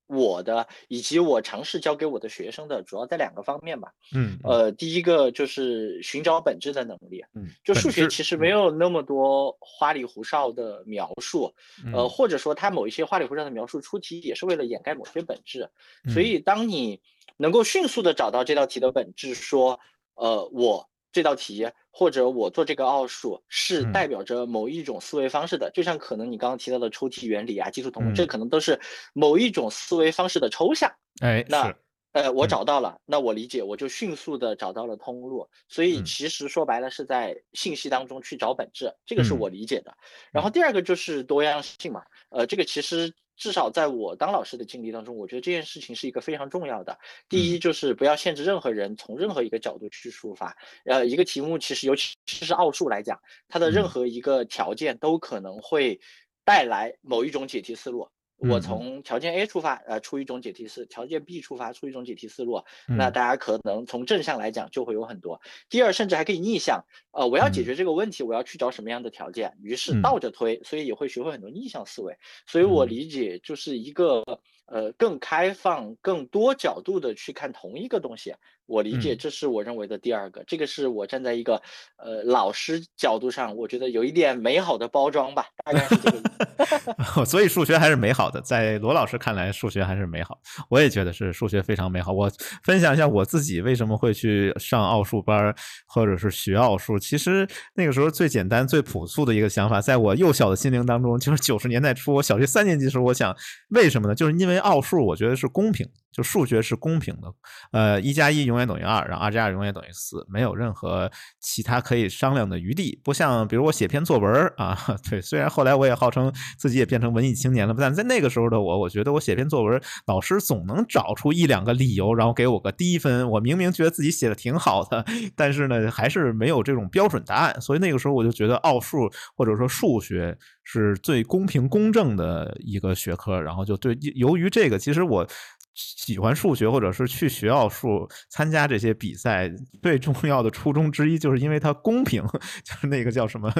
我。的以及我尝试教给我的学生的，主要在两个方面吧。嗯，呃，第一个就是寻找本质的能力。嗯，就数学其实没有那么多花里胡哨的描述，呃，或者说它某一些花里胡哨的描述出题也是为了掩盖某些本质。所以，当你能够迅速的找到这道题的本质，说，呃，我。这道题或者我做这个奥数是代表着某一种思维方式的，就像可能你刚刚提到的抽屉原理啊、基础统，这可能都是某一种思维方式的抽象。哎，那呃，我找到了，那我理解，我就迅速的找到了通路。所以其实说白了是在信息当中去找本质，这个是我理解的。然后第二个就是多样性嘛，呃，这个其实。至少在我当老师的经历当中，我觉得这件事情是一个非常重要的。第一，就是不要限制任何人从任何一个角度去出发。呃，一个题目其实，尤其是奥数来讲，它的任何一个条件都可能会带来某一种解题思路。我从条件 A 出发，呃，出一种解题思；条件 B 出发，出一种解题思路。那大家可能从正向来讲就会有很多。第二，甚至还可以逆向。呃，我要解决这个问题，我要去找什么样的条件？于是倒着推，所以也会学会很多逆向思维。所以我理解就是一个呃更开放、更多角度的去看同一个东西。我理解，这是我认为的第二个。这个是我站在一个呃老师角度上，我觉得有一点美好的包装吧，大概是这个。所以数学还是美好的，在罗老师看来，数学还是美好。我也觉得是数学非常美好。我分享一下我自己为什么会去上奥数班，或者是学奥数。其实那个时候最简单、最朴素的一个想法，在我幼小的心灵当中，就是九十年代初，我小学三年级时候，我想为什么呢？就是因为为奥数，我觉得是公平。就数学是公平的，呃，一加一永远等于二，然后二加二永远等于四，没有任何其他可以商量的余地。不像，比如我写篇作文啊，对，虽然后来我也号称自己也变成文艺青年了，但在那个时候的我，我觉得我写篇作文，老师总能找出一两个理由，然后给我个低分。我明明觉得自己写的挺好的，但是呢，还是没有这种标准答案。所以那个时候我就觉得奥数或者说数学是最公平公正的一个学科。然后就对，由于这个，其实我。喜欢数学，或者是去学奥数参加这些比赛，最重要的初衷之一，就是因为它公平，就是那个叫什么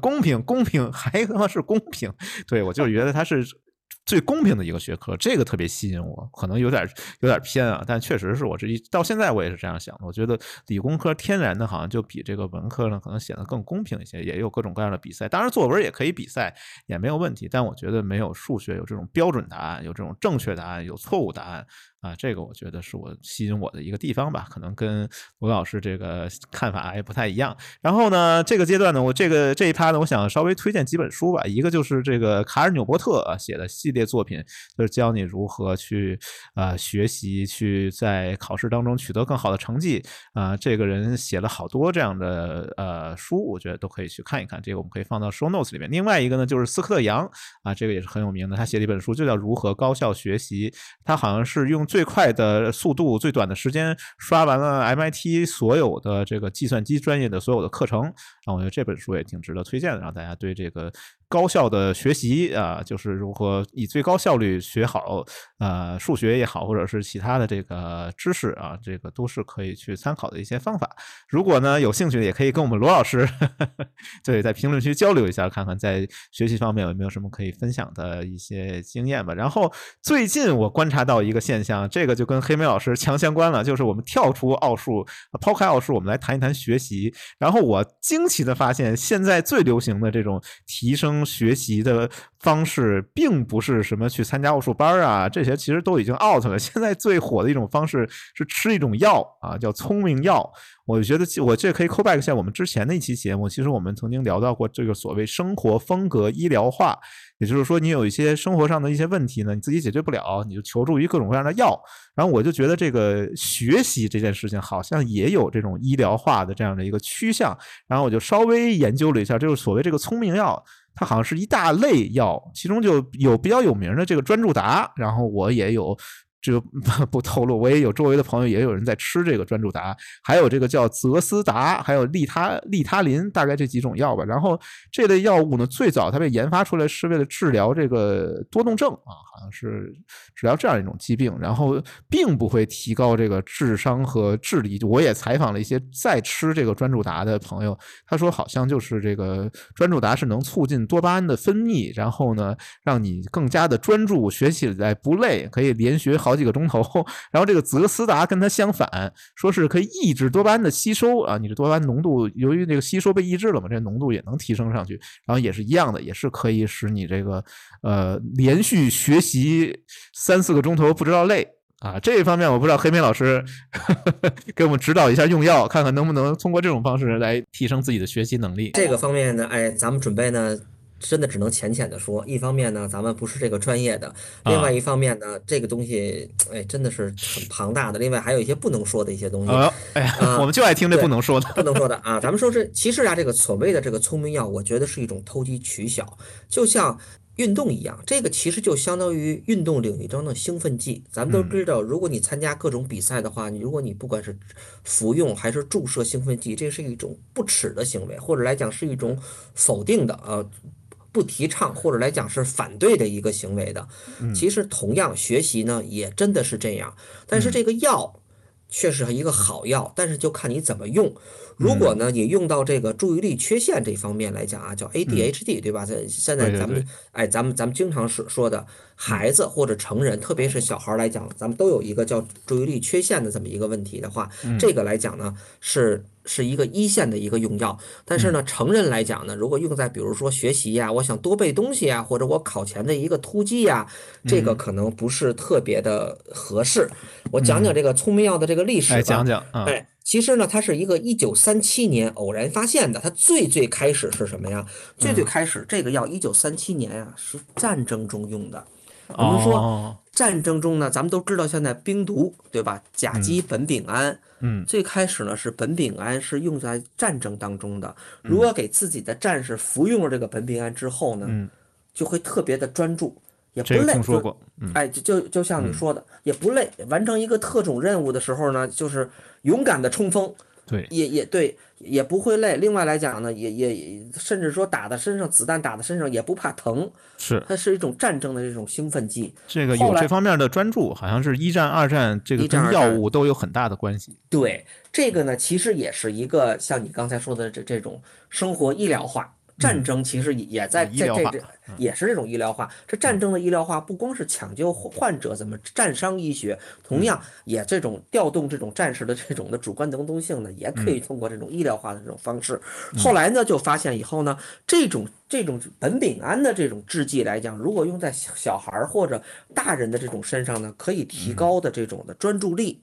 公平，公平还他妈是公平，对我就是觉得它是。最公平的一个学科，这个特别吸引我，可能有点有点偏啊，但确实是我这一到现在我也是这样想的。我觉得理工科天然的好像就比这个文科呢，可能显得更公平一些，也有各种各样的比赛。当然作文也可以比赛，也没有问题。但我觉得没有数学有这种标准答案，有这种正确答案，有错误答案。啊，这个我觉得是我吸引我的一个地方吧，可能跟罗老师这个看法也不太一样。然后呢，这个阶段呢，我这个这一趴呢，我想稍微推荐几本书吧。一个就是这个卡尔纽波特写的系列作品，就是教你如何去啊学习，去在考试当中取得更好的成绩啊。这个人写了好多这样的呃书，我觉得都可以去看一看。这个我们可以放到 show notes 里面。另外一个呢，就是斯科特杨啊，这个也是很有名的，他写了一本书，就叫《如何高效学习》，他好像是用。最快的速度，最短的时间刷完了 MIT 所有的这个计算机专业的所有的课程，后我觉得这本书也挺值得推荐的，让大家对这个。高效的学习啊，就是如何以最高效率学好呃数学也好，或者是其他的这个知识啊，这个都是可以去参考的一些方法。如果呢有兴趣的，也可以跟我们罗老师 对在评论区交流一下，看看在学习方面有没有什么可以分享的一些经验吧。然后最近我观察到一个现象，这个就跟黑莓老师强相关了，就是我们跳出奥数，抛开奥数，我们来谈一谈学习。然后我惊奇的发现，现在最流行的这种提升。学习的方式并不是什么去参加奥数班啊，这些其实都已经 out 了。现在最火的一种方式是吃一种药啊，叫聪明药。我觉得我这可以 call back 一下我们之前的一期节目，其实我们曾经聊到过这个所谓生活风格医疗化，也就是说你有一些生活上的一些问题呢，你自己解决不了，你就求助于各种各样的药。然后我就觉得这个学习这件事情好像也有这种医疗化的这样的一个趋向。然后我就稍微研究了一下，就是所谓这个聪明药。它好像是一大类药，其中就有比较有名的这个专注达，然后我也有就 不透露，我也有周围的朋友也有人在吃这个专注达，还有这个叫泽斯达，还有利他利他林，大概这几种药吧。然后这类药物呢，最早它被研发出来是为了治疗这个多动症啊，好像是治疗这样一种疾病，然后并不会提高这个智商和智力。我也采访了一些在吃这个专注达的朋友，他说好像就是这个专注达是能促进多巴胺的分泌，然后呢，让你更加的专注，学起来不累，可以连学好。好几个钟头，然后这个泽斯达跟它相反，说是可以抑制多巴胺的吸收啊，你的多巴胺浓度由于这个吸收被抑制了嘛，这浓度也能提升上去，然后也是一样的，也是可以使你这个呃连续学习三四个钟头不知道累啊。这一方面我不知道黑莓老师 给我们指导一下用药，看看能不能通过这种方式来提升自己的学习能力。这个方面呢，哎，咱们准备呢。真的只能浅浅的说，一方面呢，咱们不是这个专业的；另外一方面呢，这个东西，哎，真的是很庞大的。另外还有一些不能说的一些东西。哎呀，我们就爱听这不能说的，不能说的啊！咱们说这其实啊，这个所谓的这个聪明药，我觉得是一种投机取巧，就像运动一样，这个其实就相当于运动领域中的兴奋剂。咱们都知道，如果你参加各种比赛的话，你如果你不管是服用还是注射兴奋剂，这是一种不耻的行为，或者来讲是一种否定的啊。不提倡或者来讲是反对的一个行为的，其实同样学习呢也真的是这样，但是这个药确实是一个好药，但是就看你怎么用。如果呢你用到这个注意力缺陷这方面来讲啊，叫 ADHD 对吧？在现在咱们哎咱们咱们经常是说的孩子或者成人，特别是小孩来讲，咱们都有一个叫注意力缺陷的这么一个问题的话，这个来讲呢是。是一个一线的一个用药，但是呢，成人来讲呢，如果用在比如说学习呀，我想多背东西呀，或者我考前的一个突击呀，这个可能不是特别的合适。我讲讲这个聪明药的这个历史吧。讲讲。哎，其实呢，它是一个一九三七年偶然发现的。它最最开始是什么呀？最最开始这个药一九三七年呀是战争中用的。我们说战争中呢，咱们都知道现在冰毒对吧？甲基苯丙胺。嗯，最开始呢是苯丙胺是用在战争当中的。如果给自己的战士服用了这个苯丙胺之后呢，就会特别的专注，也不累。听说过。哎，就就就像你说的，也不累。完成一个特种任务的时候呢，就是勇敢的冲锋。对，也也对，也不会累。另外来讲呢，也也甚至说打在身上，子弹打在身上也不怕疼。是，它是一种战争的这种兴奋剂。这个有这方面的专注，好像是一战、二战，这个跟药物都有很大的关系。对，这个呢，其实也是一个像你刚才说的这这种生活医疗化。战争其实也在在这这也是这种医疗化。这战争的医疗化不光是抢救患者，怎么战伤医学，同样也这种调动这种战士的这种的主观能动性呢，也可以通过这种医疗化的这种方式。后来呢，就发现以后呢，这种这种苯丙胺的这种制剂来讲，如果用在小孩或者大人的这种身上呢，可以提高的这种的专注力。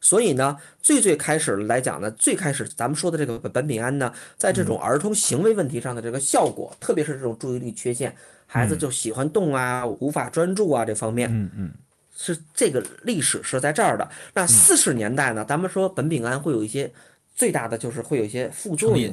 所以呢，最最开始来讲呢，最开始咱们说的这个苯丙胺呢，在这种儿童行为问题上的这个效果，特别是这种注意力缺陷，孩子就喜欢动啊，无法专注啊这方面，嗯嗯，是这个历史是在这儿的。那四十年代呢，咱们说苯丙胺会有一些。最大的就是会有一些副作用，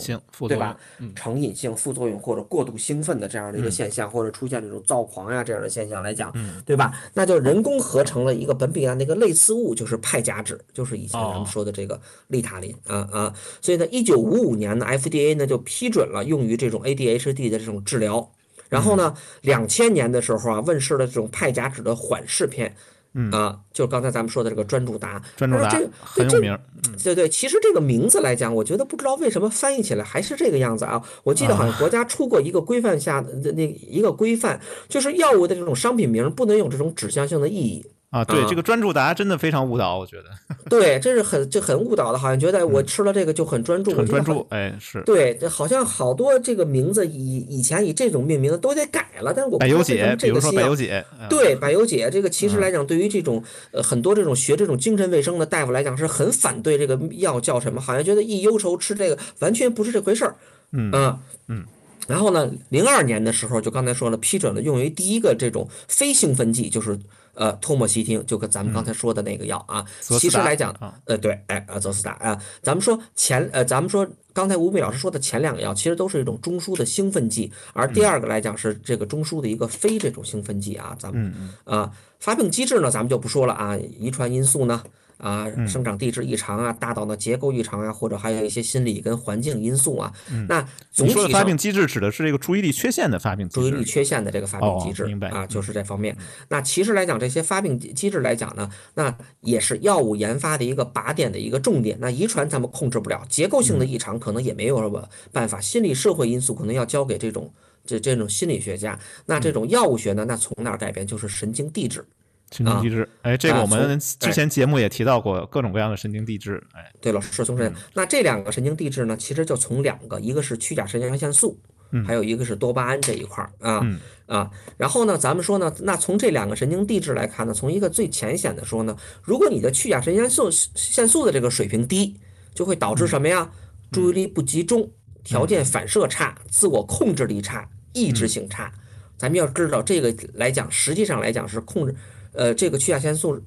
对吧？成瘾性副作用或者过度兴奋的这样的一个现象，或者出现这种躁狂呀这样的现象来讲，对吧？那就人工合成了一个苯丙胺的一个类似物，就是派甲酯，就是以前咱们说的这个利他林啊啊。所以呢，一九五五年呢，FDA 呢就批准了用于这种 ADHD 的这种治疗。然后呢，两千年的时候啊，问世了这种派甲酯的缓释片。嗯啊，就刚才咱们说的这个专注达，专注达很有名。对对，其实这个名字来讲，我觉得不知道为什么翻译起来还是这个样子啊。我记得好像国家出过一个规范下的那一个规范，就是药物的这种商品名不能有这种指向性的意义。啊，对这个专注达真的非常误导，我觉得。对，这是很这很误导的，好像觉得我吃了这个就很专注，很专注。哎，是。对，这好像好多这个名字以以前以这种命名的都得改了，但是我。百忧解，比如说百忧解。对，百忧解这个其实来讲，对于这种呃很多这种学这种精神卫生的大夫来讲，是很反对这个药叫什么，好像觉得一忧愁吃这个完全不是这回事儿。嗯嗯。然后呢，零二年的时候就刚才说了，批准了用于第一个这种非兴奋剂，就是。呃，托莫西汀就跟咱们刚才说的那个药啊，其实来讲，呃，对，哎，呃，泽斯达啊，咱们说前，呃，咱们说刚才吴敏老师说的前两个药，其实都是一种中枢的兴奋剂，而第二个来讲是这个中枢的一个非这种兴奋剂啊。咱们啊，发病机制呢，咱们就不说了啊，遗传因素呢。啊，生长地质异常啊，大脑的结构异常啊，或者还有一些心理跟环境因素啊。那总体发病机制指的是这个注意力缺陷的发病注意力缺陷的这个发病机制，明白啊？就是这方面。那其实来讲，这些发病机制来讲呢，那也是药物研发的一个靶点的一个重点。那遗传咱们控制不了，结构性的异常可能也没有什么办法，心理社会因素可能要交给这种这这种心理学家。那这种药物学呢，那从哪改变？就是神经递质。神经递质，哎，这个我们之前节目也提到过各种各样的神经递质，哎，对了，是从这那这两个神经递质呢，其实就从两个，一个是去甲肾上腺素，还有一个是多巴胺这一块儿啊啊。然后呢，咱们说呢，那从这两个神经递质来看呢，从一个最浅显的说呢，如果你的去甲肾上腺素腺素的这个水平低，就会导致什么呀？注意力不集中，条件反射差，自我控制力差，意志性差。咱们要知道这个来讲，实际上来讲是控制。呃，这个去甲腺素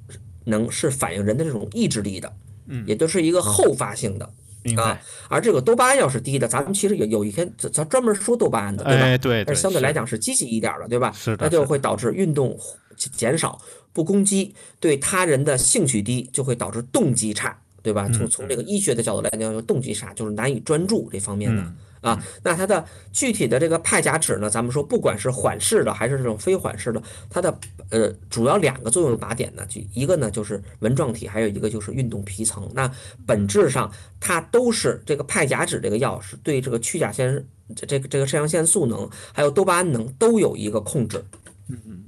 能是反映人的这种意志力的，嗯，也就是一个后发性的啊。而这个多巴胺要是低的，咱们其实有有一天咱专门说多巴胺的，对吧？对，但相对来讲是积极一点的，对吧？是的，那就会导致运动减少，不攻击，对他人的兴趣低，就会导致动机差，对吧？从从这个医学的角度来讲，动机差就是难以专注这方面的。啊，那它的具体的这个派甲酯呢？咱们说，不管是缓释的还是这种非缓释的，它的呃主要两个作用靶点呢，就一个呢就是纹状体，还有一个就是运动皮层。那本质上它都是这个派甲酯这个药是对这个去甲腺这个这个肾上腺素能还有多巴胺能都有一个控制，嗯嗯，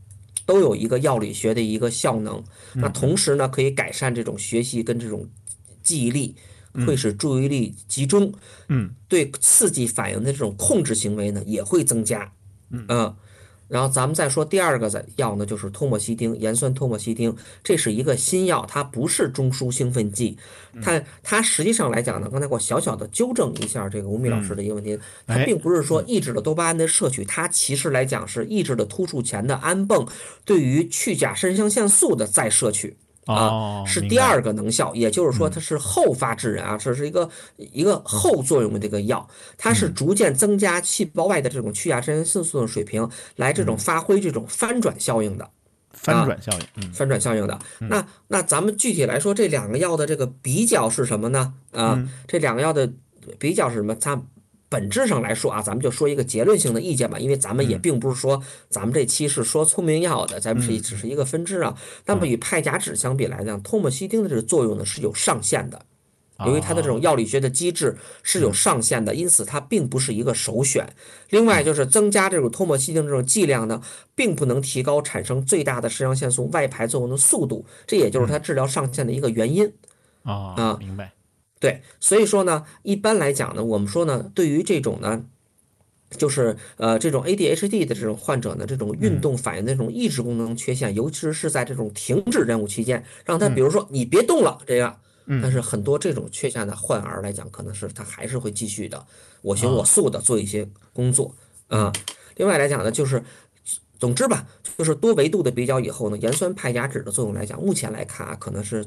都有一个药理学的一个效能。那同时呢，可以改善这种学习跟这种记忆力。会使注意力集中，嗯，对刺激反应的这种控制行为呢也会增加，嗯，然后咱们再说第二个的药呢，就是托莫西汀，盐酸托莫西汀，这是一个新药，它不是中枢兴奋剂，它它实际上来讲呢，刚才我小小的纠正一下这个吴敏老师的一个问题，它并不是说抑制了多巴胺的摄取，它其实来讲是抑制了突触前的氨泵对于去甲肾上腺素的再摄取。啊，是第二个能效，也就是说它是后发制人啊，这是一个一个后作用的这个药，它是逐渐增加细胞外的这种去甲肾上腺素的水平，来这种发挥这种翻转效应的，翻转效应，嗯，翻转效应的。那那咱们具体来说，这两个药的这个比较是什么呢？啊，这两个药的比较是什么？它。本质上来说啊，咱们就说一个结论性的意见吧，因为咱们也并不是说咱们这期是说聪明药的，咱们是只是一个分支啊。那么与派甲酯相比来讲，托莫西汀的这个作用呢是有上限的，由于它的这种药理学的机制是有上限的，因此它并不是一个首选。另外就是增加这种托莫西汀这种剂量呢，并不能提高产生最大的肾上腺素外排作用的速度，这也就是它治疗上限的一个原因。啊啊，明白。对，所以说呢，一般来讲呢，我们说呢，对于这种呢，就是呃，这种 ADHD 的这种患者呢，这种运动反应的这种抑制功能缺陷，尤其是在这种停止任务期间，让他比如说你别动了这样，但是很多这种缺陷的患儿来讲，可能是他还是会继续的我行我素的做一些工作啊。另外来讲呢，就是总之吧，就是多维度的比较以后呢，盐酸派甲酯的作用来讲，目前来看啊，可能是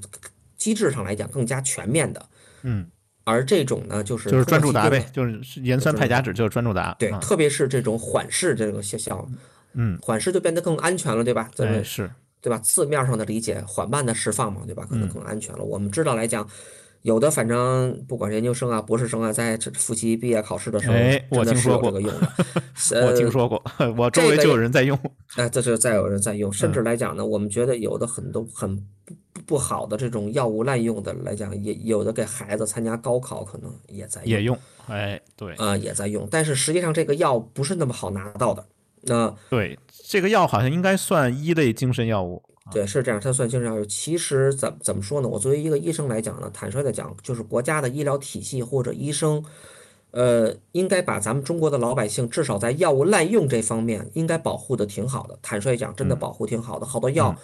机制上来讲更加全面的。嗯，而这种呢，就是就是专注达呗，就是盐酸派甲酯就是专注达。对，特别是这种缓释这个效效，嗯，缓释就变得更安全了，对吧？对，是，对吧？字面上的理解，缓慢的释放嘛，对吧？可能更安全了。我们知道来讲，有的反正不管研究生啊、博士生啊，在这复习毕业考试的时候，哎，我听说过这个用的，我听说过，我周围就有人在用。哎，这是再有人在用，甚至来讲呢，我们觉得有的很多很。不好的这种药物滥用的来讲，也有的给孩子参加高考可能也在也用，哎，对，啊，也在用，但是实际上这个药不是那么好拿到的。那对这个药好像应该算一类精神药物，对，是这样，它算精神药物。其实怎怎么说呢？我作为一个医生来讲呢，坦率的讲，就是国家的医疗体系或者医生，呃，应该把咱们中国的老百姓至少在药物滥用这方面应该保护的挺好的。坦率讲，真的保护挺好的，好多药。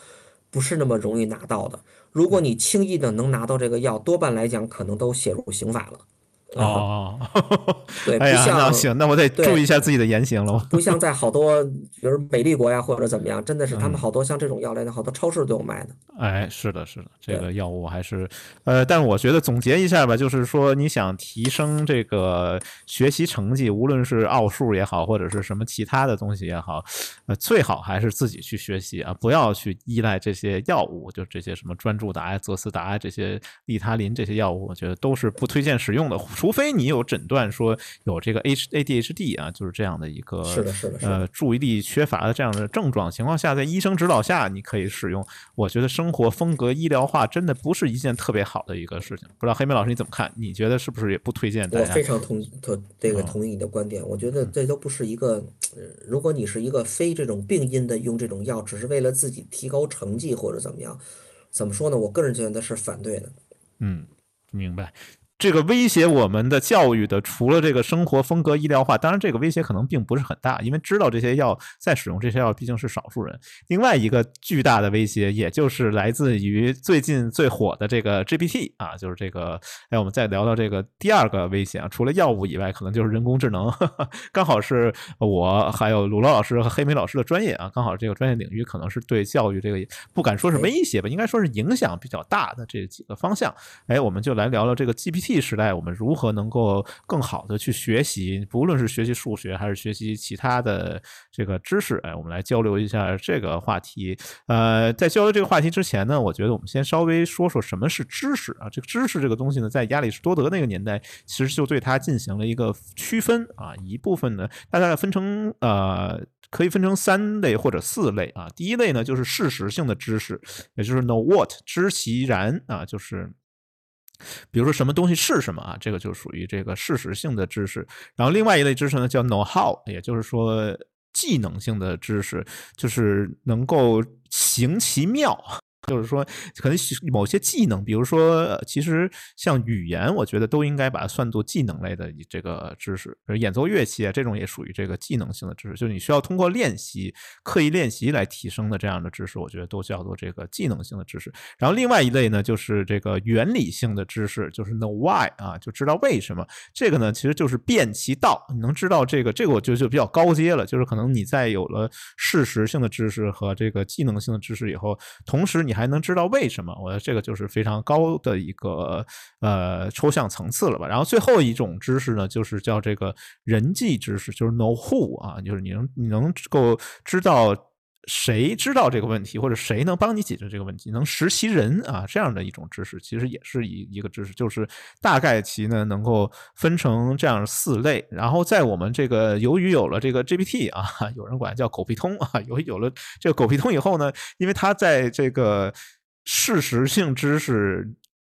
不是那么容易拿到的。如果你轻易的能拿到这个药，多半来讲可能都写入刑法了，哦，对，哎呀，那行，那我得注意一下自己的言行了。不像在好多，比如美丽国呀或者怎么样，真的是他们好多像这种药类的，好多超市都有卖的。哎，是的，是的，这个药物还是，呃，但我觉得总结一下吧，就是说你想提升这个学习成绩，无论是奥数也好，或者是什么其他的东西也好，呃，最好还是自己去学习啊，不要去依赖这些药物，就这些什么专注达呀、泽斯达这些利他林这些药物，我觉得都是不推荐使用的。除非你有诊断说有这个 H A D H D 啊，就是这样的一个是的，是的，呃，注意力缺乏的这样的症状情况下，在医生指导下你可以使用。我觉得生活风格医疗化真的不是一件特别好的一个事情。不知道黑妹老师你怎么看？你觉得是不是也不推荐大家？我非常同同这个同意你的观点。我觉得这都不是一个，如果你是一个非这种病因的用这种药，只是为了自己提高成绩或者怎么样，怎么说呢？我个人觉得是反对的。嗯，明白。这个威胁我们的教育的，除了这个生活风格医疗化，当然这个威胁可能并不是很大，因为知道这些药在使用这些药毕竟是少数人。另外一个巨大的威胁，也就是来自于最近最火的这个 GPT 啊，就是这个，哎，我们再聊聊这个第二个威胁啊，除了药物以外，可能就是人工智能，刚好是我还有鲁乐老师和黑莓老师的专业啊，刚好这个专业领域可能是对教育这个不敢说是威胁吧，应该说是影响比较大的这几个方向。哎，我们就来聊聊这个 GPT。T 时代，我们如何能够更好的去学习？不论是学习数学还是学习其他的这个知识，哎，我们来交流一下这个话题。呃，在交流这个话题之前呢，我觉得我们先稍微说说什么是知识啊。这个知识这个东西呢，在亚里士多德那个年代，其实就对它进行了一个区分啊。一部分呢，大概分成呃，可以分成三类或者四类啊。第一类呢，就是事实性的知识，也就是 know what，知其然啊，就是。比如说什么东西是什么啊？这个就属于这个事实性的知识。然后另外一类知识呢，叫 know how，也就是说技能性的知识，就是能够行其妙。就是说，可能某些技能，比如说，其实像语言，我觉得都应该把它算作技能类的这个知识。比如演奏乐器啊，这种也属于这个技能性的知识，就是你需要通过练习、刻意练习来提升的这样的知识，我觉得都叫做这个技能性的知识。然后另外一类呢，就是这个原理性的知识，就是 know why 啊，就知道为什么。这个呢，其实就是辨其道，你能知道这个，这个我觉得就比较高阶了。就是可能你在有了事实性的知识和这个技能性的知识以后，同时你你还能知道为什么？我觉得这个就是非常高的一个呃抽象层次了吧。然后最后一种知识呢，就是叫这个人际知识，就是 know who 啊，就是你能你能够知道。谁知道这个问题，或者谁能帮你解决这个问题，能识其人啊，这样的一种知识，其实也是一一个知识，就是大概其呢能够分成这样四类。然后在我们这个由于有了这个 GPT 啊，有人管叫狗屁通啊，由于有了这个狗屁通以后呢，因为它在这个事实性知识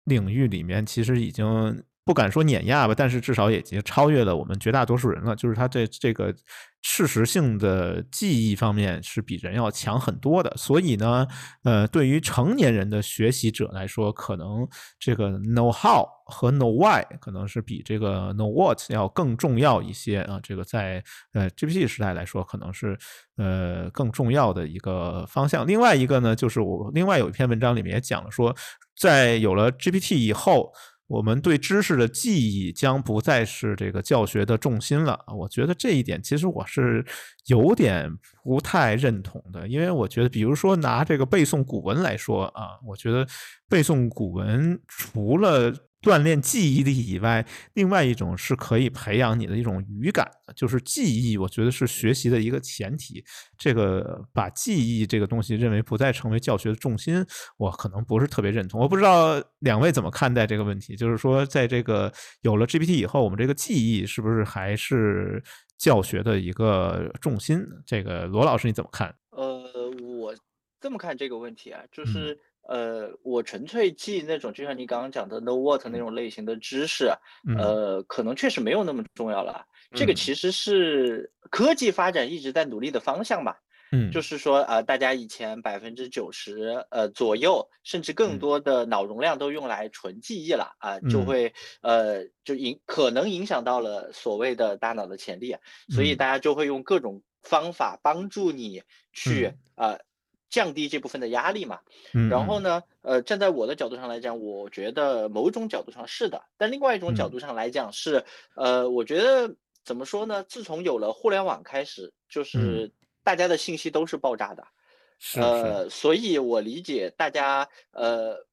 领域里面，其实已经。不敢说碾压吧，但是至少也已经超越了我们绝大多数人了。就是他在这个事实性的记忆方面是比人要强很多的。所以呢，呃，对于成年人的学习者来说，可能这个 know how 和 know why 可能是比这个 know what 要更重要一些啊。这个在呃 GPT 时代来说，可能是呃更重要的一个方向。另外一个呢，就是我另外有一篇文章里面也讲了说，在有了 GPT 以后。我们对知识的记忆将不再是这个教学的重心了。我觉得这一点其实我是有点不太认同的，因为我觉得，比如说拿这个背诵古文来说啊，我觉得背诵古文除了。锻炼记忆力以外，另外一种是可以培养你的一种语感，就是记忆。我觉得是学习的一个前提。这个把记忆这个东西认为不再成为教学的重心，我可能不是特别认同。我不知道两位怎么看待这个问题？就是说，在这个有了 GPT 以后，我们这个记忆是不是还是教学的一个重心？这个罗老师你怎么看？呃，我这么看这个问题啊，就是。呃，我纯粹记那种，就像你刚刚讲的 know what 那种类型的知识，呃，可能确实没有那么重要了。这个其实是科技发展一直在努力的方向吧。嗯，就是说，呃，大家以前百分之九十呃左右，甚至更多的脑容量都用来纯记忆了啊，就会呃就影可能影响到了所谓的大脑的潜力，所以大家就会用各种方法帮助你去呃。降低这部分的压力嘛。嗯。然后呢，呃，站在我的角度上来讲，我觉得某种角度上是的，但另外一种角度上来讲是，呃，我觉得怎么说呢？自从有了互联网开始，就是大家的信息都是爆炸的。呃，所以我理解大家，呃，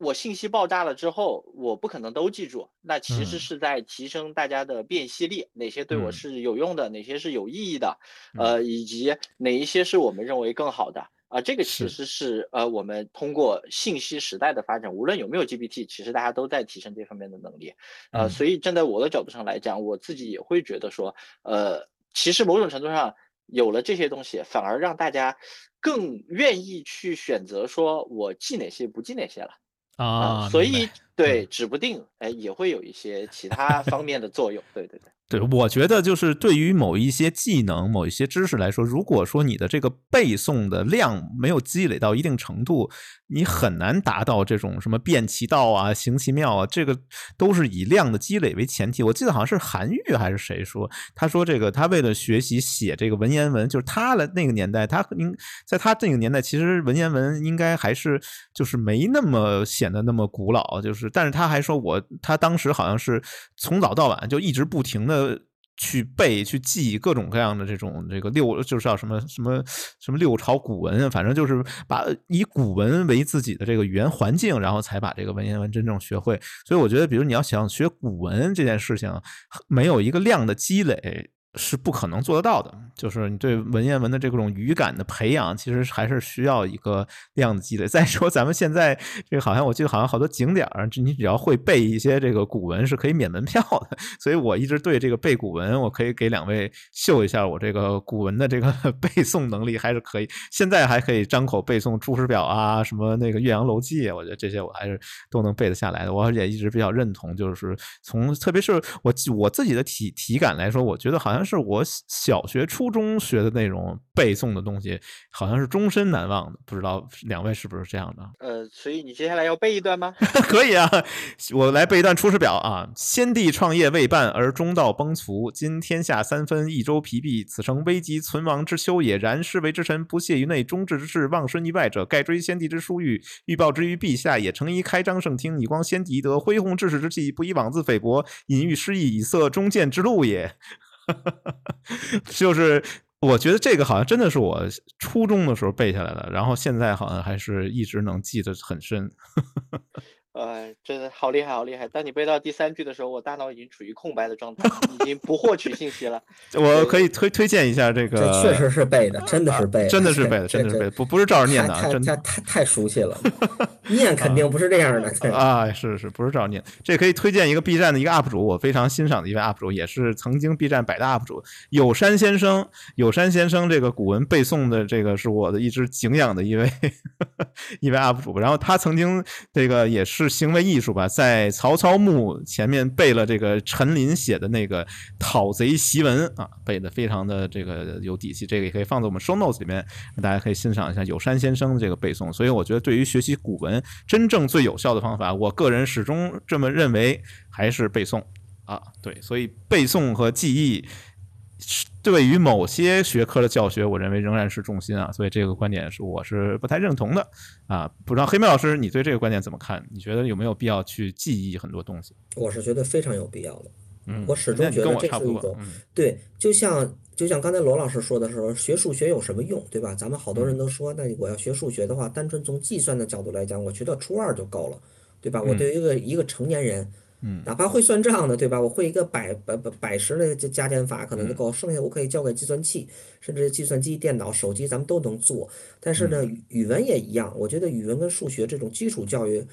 我信息爆炸了之后，我不可能都记住，那其实是在提升大家的辨析力，哪些对我是有用的，哪些是有意义的，呃，以及哪一些是我们认为更好的，啊，这个其实是呃，我们通过信息时代的发展，无论有没有 GPT，其实大家都在提升这方面的能力，呃，所以站在我的角度上来讲，我自己也会觉得说，呃，其实某种程度上有了这些东西，反而让大家。更愿意去选择说，我记哪些不记哪些了啊，所以对，指不定哎也会有一些其他方面的作用，对对对。对，我觉得就是对于某一些技能、某一些知识来说，如果说你的这个背诵的量没有积累到一定程度，你很难达到这种什么变其道啊、行其妙啊，这个都是以量的积累为前提。我记得好像是韩愈还是谁说，他说这个他为了学习写这个文言文，就是他的那个年代，他应在他这个年代，其实文言文应该还是就是没那么显得那么古老，就是但是他还说我他当时好像是从早到晚就一直不停的。去背去记各种各样的这种这个六就是叫什么什么什么六朝古文，反正就是把以古文为自己的这个语言环境，然后才把这个文言文真正学会。所以我觉得，比如你要想学古文这件事情，没有一个量的积累。是不可能做得到的，就是你对文言文的这种语感的培养，其实还是需要一个量的积累。再说咱们现在这个，好像我记得好像好多景点，你只要会背一些这个古文，是可以免门票的。所以我一直对这个背古文，我可以给两位秀一下我这个古文的这个 背诵能力还是可以。现在还可以张口背诵《出师表》啊，什么那个《岳阳楼记》，我觉得这些我还是都能背得下来的。我也一直比较认同，就是从特别是我我自己的体体感来说，我觉得好像。是我小学、初中学的那种背诵的东西，好像是终身难忘的。不知道两位是不是这样的？呃，所以你接下来要背一段吗？可以啊，我来背一段《出师表》啊。先帝创业未半而中道崩殂，今天下三分，益州疲弊，此诚危急存亡之秋也。然师为之臣，不懈于内，忠志之士，忘身于外者，盖追先帝之殊遇，欲报之于陛下也。诚宜开张圣听，以光先帝遗德，恢弘志士之气，不以妄自菲薄，隐喻失意，以色忠谏之路也。就是我觉得这个好像真的是我初中的时候背下来的，然后现在好像还是一直能记得很深。呃，真的好厉害，好厉害！当你背到第三句的时候，我大脑已经处于空白的状态，已经不获取信息了。我可以推推荐一下这个，确实是背的，真的是背的，真的是背的，真的是背的，不不是照着念的，真的太太熟悉了。念肯定不是这样的啊，是是，不是照着念。这可以推荐一个 B 站的一个 UP 主，我非常欣赏的一位 UP 主，也是曾经 B 站百大 UP 主有山先生。有山先生这个古文背诵的这个是我的一直敬仰的一位 一位 UP 主，然后他曾经这个也是。是行为艺术吧，在曹操墓前面背了这个陈琳写的那个讨贼檄文啊，背的非常的这个有底气，这个也可以放在我们 show notes 里面，大家可以欣赏一下有山先生的这个背诵。所以我觉得，对于学习古文，真正最有效的方法，我个人始终这么认为，还是背诵啊。对，所以背诵和记忆。对于某些学科的教学，我认为仍然是重心啊，所以这个观点是我是不太认同的啊。不知道黑妹老师，你对这个观点怎么看？你觉得有没有必要去记忆很多东西？我是觉得非常有必要的。嗯，我始终觉得这是一种对，就像就像刚才罗老师说的时候，学数学有什么用，对吧？咱们好多人都说，那我要学数学的话，单纯从计算的角度来讲，我学到初二就够了，对吧？我对于一个一个成年人。嗯，哪怕会算账的，对吧？我会一个百百百百十的加减法可能就够，剩下我可以交给计算器，甚至计算机、电脑、手机，咱们都能做。但是呢，语文也一样。我觉得语文跟数学这种基础教育，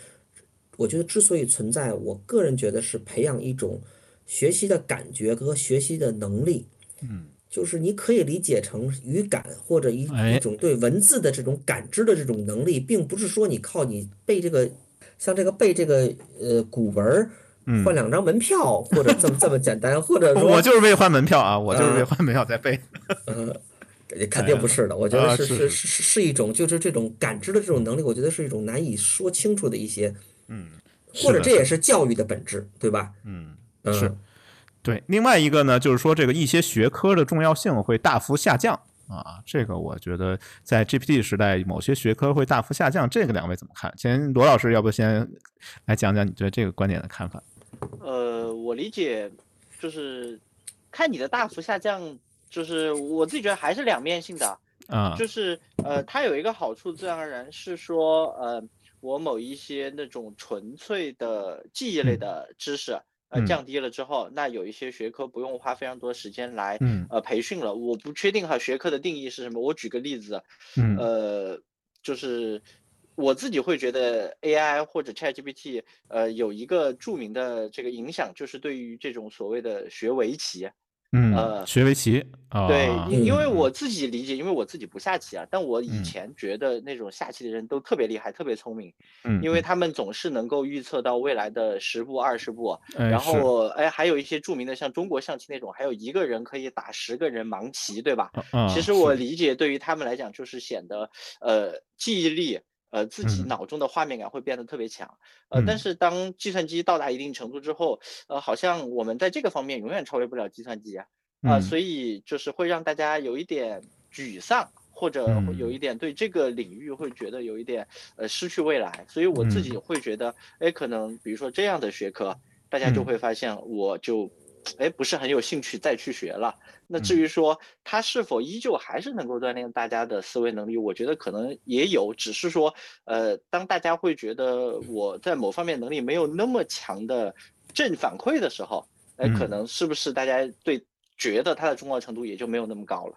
我觉得之所以存在，我个人觉得是培养一种学习的感觉和学习的能力。嗯，就是你可以理解成语感或者一一种对文字的这种感知的这种能力，并不是说你靠你背这个，像这个背这个呃古文儿。换两张门票，或者这么这么简单，或者说，我就是为换门票啊，我就是为换门票在背。嗯，肯定不是的，我觉得是是是是一种，就是这种感知的这种能力，我觉得是一种难以说清楚的一些，嗯，或者这也是教育的本质，对吧？嗯，是对。另外一个呢，就是说这个一些学科的重要性会大幅下降啊。这个我觉得在 GPT 时代，某些学科会大幅下降。这个两位怎么看？先罗老师，要不先来讲讲你对这个观点的看法？呃，我理解就是看你的大幅下降，就是我自己觉得还是两面性的啊。就是呃，它有一个好处，自然而然是说呃，我某一些那种纯粹的记忆类的知识。呃，降低了之后，那有一些学科不用花非常多时间来呃培训了。我不确定哈，学科的定义是什么？我举个例子，呃，就是我自己会觉得 AI 或者 ChatGPT，呃，有一个著名的这个影响，就是对于这种所谓的学围棋。嗯，呃，学围棋啊，对，因因为我自己理解，因为我自己不下棋啊，但我以前觉得那种下棋的人都特别厉害，特别聪明，嗯，因为他们总是能够预测到未来的十步二十步，然后哎，还有一些著名的像中国象棋那种，还有一个人可以打十个人盲棋，对吧？其实我理解，对于他们来讲，就是显得呃记忆力。呃，自己脑中的画面感会变得特别强，呃，但是当计算机到达一定程度之后，呃，好像我们在这个方面永远超越不了计算机啊，啊，所以就是会让大家有一点沮丧，或者有一点对这个领域会觉得有一点呃失去未来，所以我自己会觉得，哎，可能比如说这样的学科，大家就会发现我就。哎，不是很有兴趣再去学了。那至于说它是否依旧还是能够锻炼大家的思维能力，我觉得可能也有，只是说，呃，当大家会觉得我在某方面能力没有那么强的正反馈的时候，哎，可能是不是大家对觉得它的重要程度也就没有那么高了？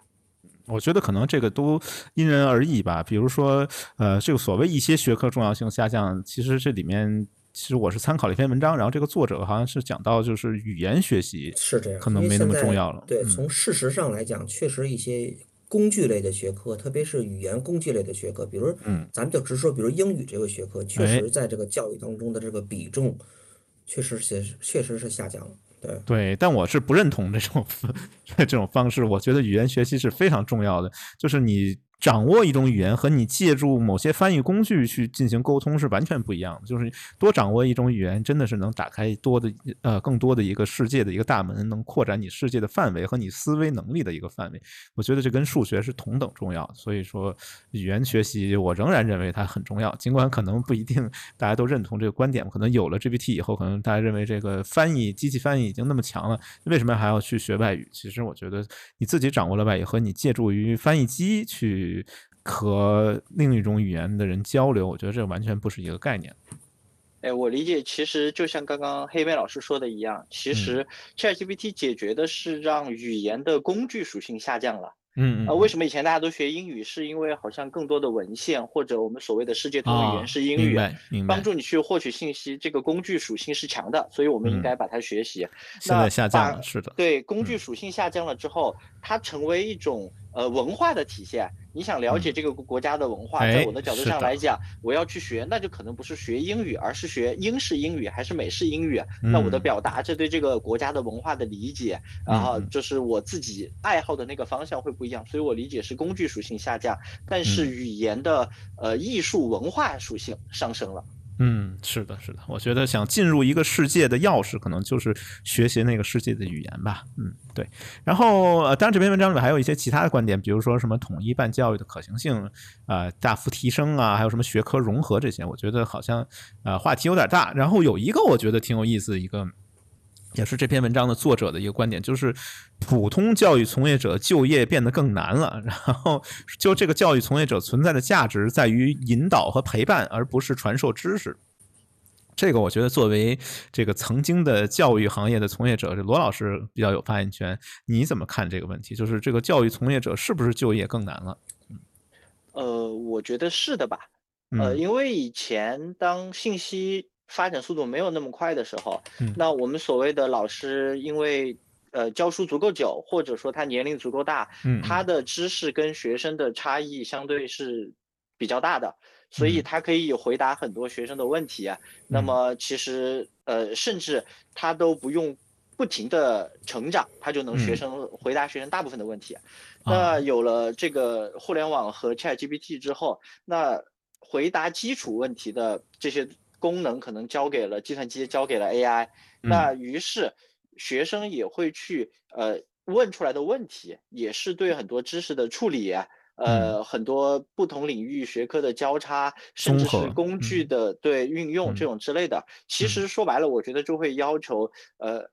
我觉得可能这个都因人而异吧。比如说，呃，这个所谓一些学科重要性下降，其实这里面。其实我是参考了一篇文章，然后这个作者好像是讲到，就是语言学习是这样，可能没那么重要了。对，从事实上来讲，确实一些工具类的学科，特别是语言工具类的学科，比如，嗯，咱们就直说，比如英语这个学科，确实在这个教育当中的这个比重，确实是确实是下降了。对对，但我是不认同这种 这种方式。我觉得语言学习是非常重要的，就是你。掌握一种语言和你借助某些翻译工具去进行沟通是完全不一样的。就是多掌握一种语言，真的是能打开多的呃更多的一个世界的一个大门，能扩展你世界的范围和你思维能力的一个范围。我觉得这跟数学是同等重要。所以说，语言学习我仍然认为它很重要。尽管可能不一定大家都认同这个观点，可能有了 GPT 以后，可能大家认为这个翻译机器翻译已经那么强了，为什么还要去学外语？其实我觉得你自己掌握了外语和你借助于翻译机去。和另一种语言的人交流，我觉得这完全不是一个概念。哎，我理解，其实就像刚刚黑妹老师说的一样，其实 ChatGPT 解决的是让语言的工具属性下降了。嗯啊，为什么以前大家都学英语？是因为好像更多的文献或者我们所谓的世界通用语言是英语，帮助你去获取信息，这个工具属性是强的，所以我们应该把它学习。现在下降了，是的。对，工具属性下降了之后，它成为一种呃文化的体现。你想了解这个国家的文化，在我的角度上来讲，我要去学，那就可能不是学英语，而是学英式英语还是美式英语。那我的表达，这对这个国家的文化的理解，然后就是我自己爱好的那个方向会不一样。所以我理解是工具属性下降，但是语言的呃艺术文化属性上升了。嗯，是的，是的，我觉得想进入一个世界的钥匙，可能就是学习那个世界的语言吧。嗯，对。然后，呃，当然这篇文章里面还有一些其他的观点，比如说什么统一办教育的可行性，呃，大幅提升啊，还有什么学科融合这些，我觉得好像呃话题有点大。然后有一个我觉得挺有意思的一个。也是这篇文章的作者的一个观点，就是普通教育从业者就业变得更难了。然后，就这个教育从业者存在的价值在于引导和陪伴，而不是传授知识。这个我觉得，作为这个曾经的教育行业的从业者，这罗老师比较有发言权。你怎么看这个问题？就是这个教育从业者是不是就业更难了？呃，我觉得是的吧。呃，因为以前当信息发展速度没有那么快的时候，那我们所谓的老师，因为呃教书足够久，或者说他年龄足够大，他的知识跟学生的差异相对是比较大的，所以他可以回答很多学生的问题啊。那么其实呃，甚至他都不用不停的成长，他就能学生回答学生大部分的问题。那有了这个互联网和 ChatGPT 之后，那回答基础问题的这些。功能可能交给了计算机，交给了 AI，那于是学生也会去呃问出来的问题，也是对很多知识的处理，呃，很多不同领域学科的交叉，甚至是工具的对运用这种之类的。其实说白了，我觉得就会要求呃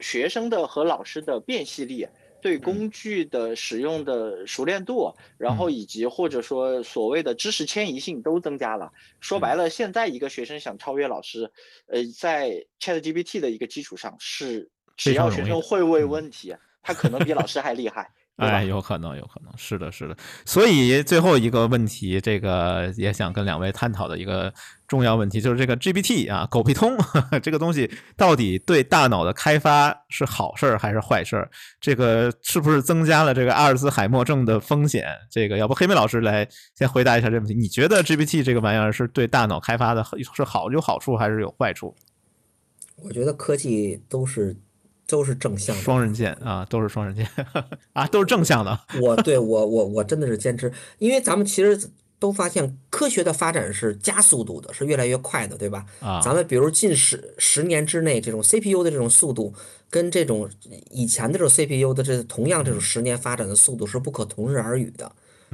学生的和老师的辨析力。对工具的使用的熟练度，然后以及或者说所谓的知识迁移性都增加了。说白了，现在一个学生想超越老师，呃，在 ChatGPT 的一个基础上，是只要学生会问问题，他可能比老师还厉害。哎，有可能，有可能是的，是的。所以最后一个问题，这个也想跟两位探讨的一个重要问题，就是这个 GPT 啊，狗屁通 这个东西到底对大脑的开发是好事儿还是坏事儿？这个是不是增加了这个阿尔兹海默症的风险？这个要不黑妹老师来先回答一下这个问题？你觉得 GPT 这个玩意儿是对大脑开发的是好有好处还是有坏处？我觉得科技都是。都是正向的，双刃剑啊，都是双刃剑 啊，都是正向的。我对我我我真的是坚持，因为咱们其实都发现科学的发展是加速度的，是越来越快的，对吧？啊，咱们比如近十十年之内，这种 CPU 的这种速度，跟这种以前的这种 CPU 的这同样这种十年发展的速度是不可同日而语的。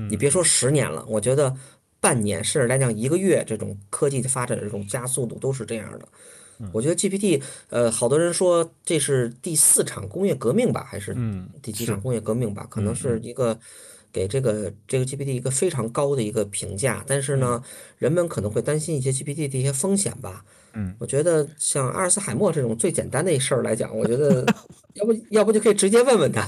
你别说十年了，我觉得半年甚至来讲一个月，这种科技的发展的这种加速度都是这样的。我觉得 GPT，呃，好多人说这是第四场工业革命吧，还是第几场工业革命吧？可能是一个给这个这个 GPT 一个非常高的一个评价。但是呢，人们可能会担心一些 GPT 的一些风险吧。嗯，我觉得像阿尔茨海默这种最简单的一事儿来讲，我觉得要不 要不就可以直接问问他。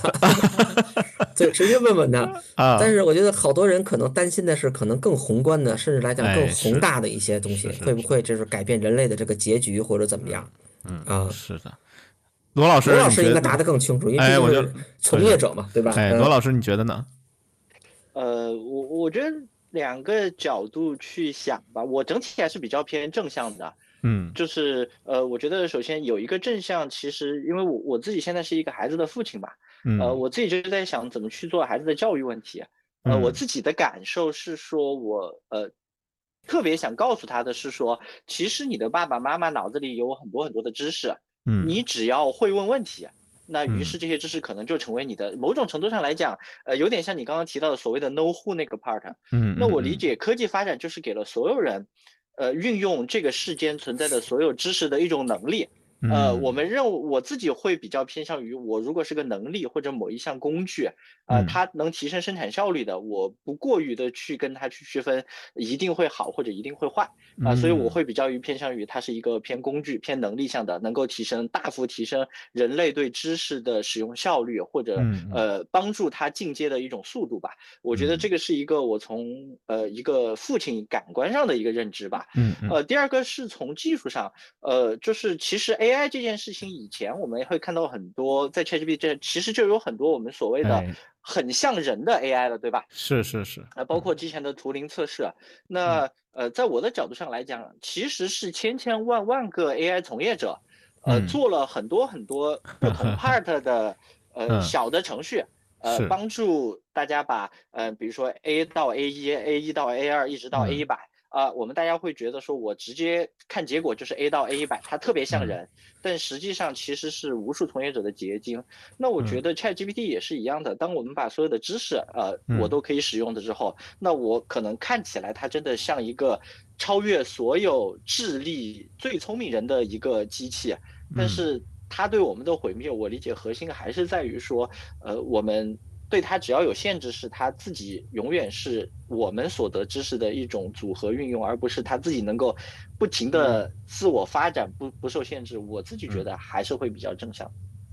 对，直接问问他啊！但是我觉得好多人可能担心的是，可能更宏观的，甚至来讲更宏大的一些东西，会不会就是改变人类的这个结局或者怎么样？嗯啊，是的。罗老师，罗老师应该答得更清楚，因为我是从业者嘛，对吧？哎，罗老师，你觉得呢？呃，我我觉得两个角度去想吧，我整体还是比较偏正向的。嗯，就是呃，我觉得首先有一个正向，其实因为我我自己现在是一个孩子的父亲吧。呃，我自己就在想怎么去做孩子的教育问题。呃，我自己的感受是说，我呃特别想告诉他的是说，其实你的爸爸妈妈脑子里有很多很多的知识，嗯，你只要会问问题，那于是这些知识可能就成为你的。某种程度上来讲，呃，有点像你刚刚提到的所谓的 know who 那个 part。嗯，那我理解科技发展就是给了所有人，呃，运用这个世间存在的所有知识的一种能力。呃，我们认为我自己会比较偏向于，我如果是个能力或者某一项工具，呃，它能提升生产效率的，我不过于的去跟它去区分，一定会好或者一定会坏啊，所以我会比较于偏向于它是一个偏工具、偏能力向的，能够提升大幅提升人类对知识的使用效率，或者呃帮助它进阶的一种速度吧。我觉得这个是一个我从呃一个父亲感官上的一个认知吧。嗯，呃，第二个是从技术上，呃，就是其实 A AI 这件事情，以前我们会看到很多在 ChatGPT 这其实就有很多我们所谓的很像人的 AI 了，对吧？是是是。啊，包括之前的图灵测试。那呃，在我的角度上来讲，其实是千千万万个 AI 从业者，呃，做了很多很多不同 part 的呃小的程序，呃，帮助大家把呃，比如说 A 到 A 一，A 一到 A 二，一直到 A 一百。啊，我们大家会觉得说，我直接看结果就是 A 到 A 一百，它特别像人，但实际上其实是无数从业者的结晶。那我觉得 ChatGPT 也是一样的，当我们把所有的知识，呃，我都可以使用的之后，那我可能看起来它真的像一个超越所有智力最聪明人的一个机器，但是它对我们的毁灭，我理解核心还是在于说，呃，我们。对它只要有限制，是它自己永远是我们所得知识的一种组合运用，而不是它自己能够不停的自我发展，不不受限制。我自己觉得还是会比较正向。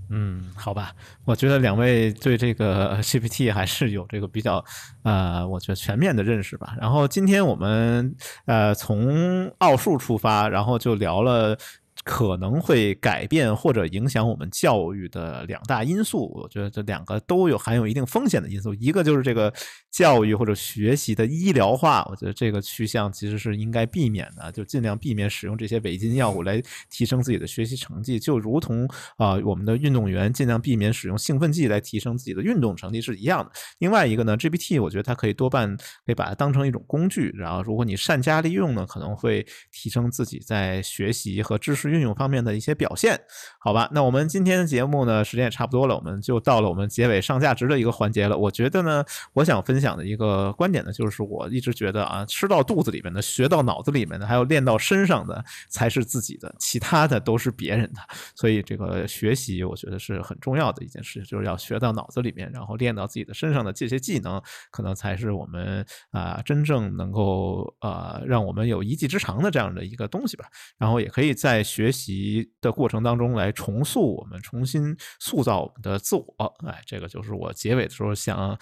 嗯，好吧，我觉得两位对这个 GPT 还是有这个比较呃，我觉得全面的认识吧。然后今天我们呃从奥数出发，然后就聊了。可能会改变或者影响我们教育的两大因素，我觉得这两个都有含有一定风险的因素。一个就是这个教育或者学习的医疗化，我觉得这个趋向其实是应该避免的，就尽量避免使用这些违禁药物来提升自己的学习成绩，就如同啊我们的运动员尽量避免使用兴奋剂来提升自己的运动成绩是一样的。另外一个呢，GPT 我觉得它可以多半可以把它当成一种工具，然后如果你善加利用呢，可能会提升自己在学习和知识。式运用方面的一些表现，好吧？那我们今天的节目呢，时间也差不多了，我们就到了我们结尾上价值的一个环节了。我觉得呢，我想分享的一个观点呢，就是我一直觉得啊，吃到肚子里面的，学到脑子里面的，还有练到身上的，才是自己的，其他的都是别人的。所以这个学习，我觉得是很重要的一件事，就是要学到脑子里面，然后练到自己的身上的这些技能，可能才是我们啊真正能够呃让我们有一技之长的这样的一个东西吧。然后也可以在学习的过程当中来重塑我们，重新塑造我们的自我。哎，这个就是我结尾的时候想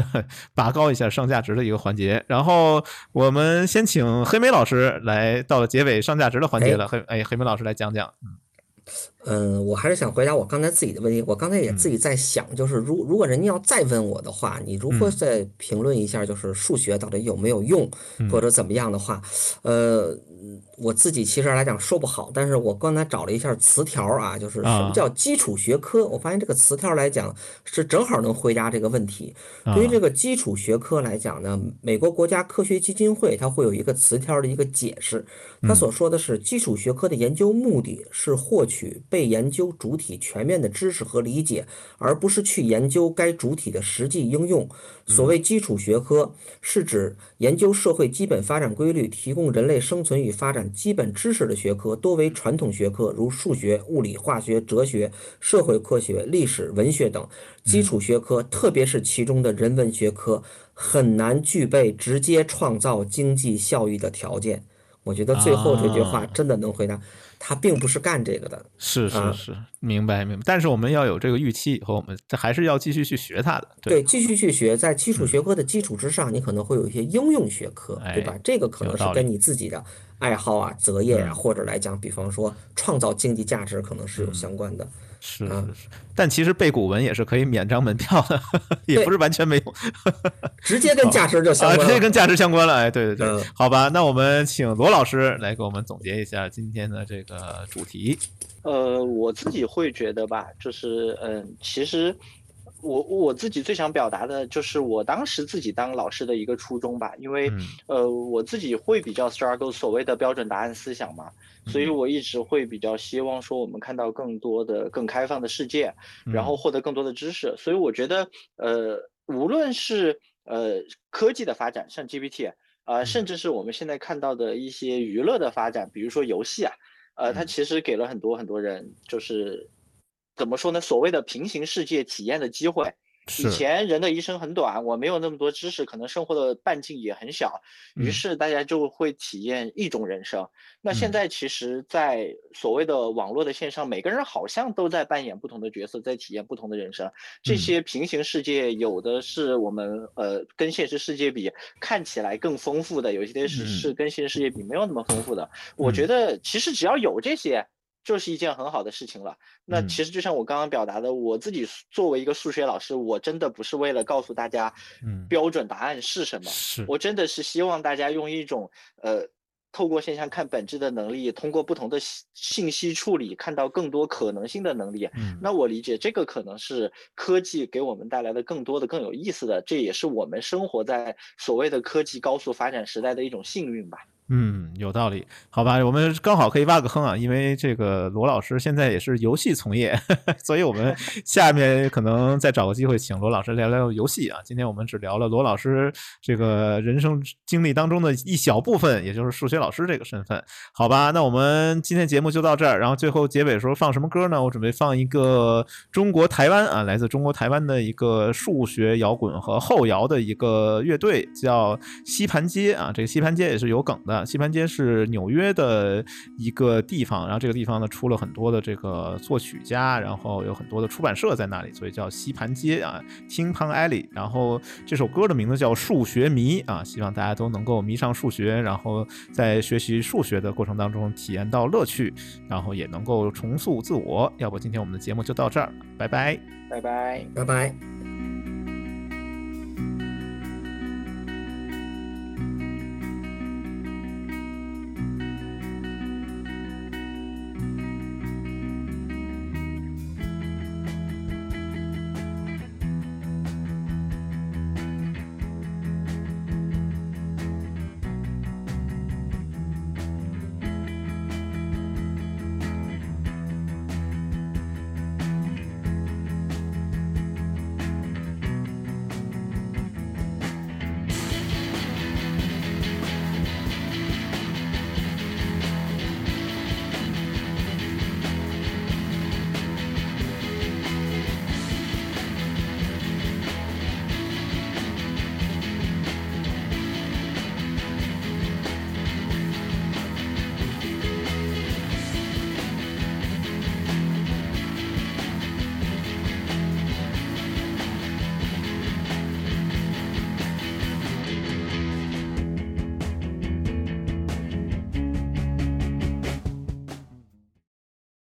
拔高一下上价值的一个环节。然后我们先请黑莓老师来到了结尾上价值的环节了。黑哎，黑莓老师来讲讲。嗯，我还是想回答我刚才自己的问题。我刚才也自己在想，就是如如果人家要再问我的话，你如何再评论一下，就是数学到底有没有用，或者怎么样的话，呃。我自己其实来讲说不好，但是我刚才找了一下词条啊，就是什么叫基础学科？我发现这个词条来讲是正好能回答这个问题。对于这个基础学科来讲呢，美国国家科学基金会它会有一个词条的一个解释，它所说的是基础学科的研究目的是获取被研究主体全面的知识和理解，而不是去研究该主体的实际应用。所谓基础学科，是指研究社会基本发展规律，提供人类生存与发展基本知识的学科，多为传统学科，如数学、物理、化学、哲学、社会科学、历史、文学等。基础学科，特别是其中的人文学科，很难具备直接创造经济效益的条件。我觉得最后这句话真的能回答。他并不是干这个的，是是是，明白明白。但是我们要有这个预期，以后我们这还是要继续去学它的。对，继续去学，在基础学科的基础之上，你可能会有一些应用学科，对吧？这个可能是跟你自己的爱好啊、择业啊，或者来讲，比方说创造经济价值，可能是有相关的。是是是，但其实背古文也是可以免张门票的，也不是完全没有，直接跟价值就相关，直接跟价值相关了。哎，对对对，好吧，那我们请罗老师来给我们总结一下今天的这个主题。呃，我自己会觉得吧，就是嗯，其实。我我自己最想表达的就是我当时自己当老师的一个初衷吧，因为呃我自己会比较 struggle 所谓的标准答案思想嘛，所以我一直会比较希望说我们看到更多的更开放的世界，然后获得更多的知识。所以我觉得呃无论是呃科技的发展，像 GPT 啊，甚至是我们现在看到的一些娱乐的发展，比如说游戏啊，呃它其实给了很多很多人就是。怎么说呢？所谓的平行世界体验的机会，以前人的一生很短，我没有那么多知识，可能生活的半径也很小，于是大家就会体验一种人生。那现在其实，在所谓的网络的线上，每个人好像都在扮演不同的角色，在体验不同的人生。这些平行世界，有的是我们呃跟现实世界比看起来更丰富的，有些是是跟现实世界比没有那么丰富的。我觉得其实只要有这些。就是一件很好的事情了。那其实就像我刚刚表达的，我自己作为一个数学老师，我真的不是为了告诉大家，标准答案是什么。我真的是希望大家用一种呃，透过现象看本质的能力，通过不同的信息处理，看到更多可能性的能力。那我理解这个可能是科技给我们带来的更多的、更有意思的，这也是我们生活在所谓的科技高速发展时代的一种幸运吧。嗯，有道理，好吧，我们刚好可以挖个坑啊，因为这个罗老师现在也是游戏从业，所以我们 下面可能再找个机会请罗老师聊聊游戏啊。今天我们只聊了罗老师这个人生经历当中的一小部分，也就是数学老师这个身份，好吧？那我们今天节目就到这儿，然后最后结尾的时候放什么歌呢？我准备放一个中国台湾啊，来自中国台湾的一个数学摇滚和后摇的一个乐队，叫吸盘街啊。这个吸盘街也是有梗的。西盘街是纽约的一个地方，然后这个地方呢出了很多的这个作曲家，然后有很多的出版社在那里，所以叫西盘街啊，Ting Pang Alley。然后这首歌的名字叫《数学迷》啊，希望大家都能够迷上数学，然后在学习数学的过程当中体验到乐趣，然后也能够重塑自我。要不今天我们的节目就到这儿，拜拜，拜拜，拜拜。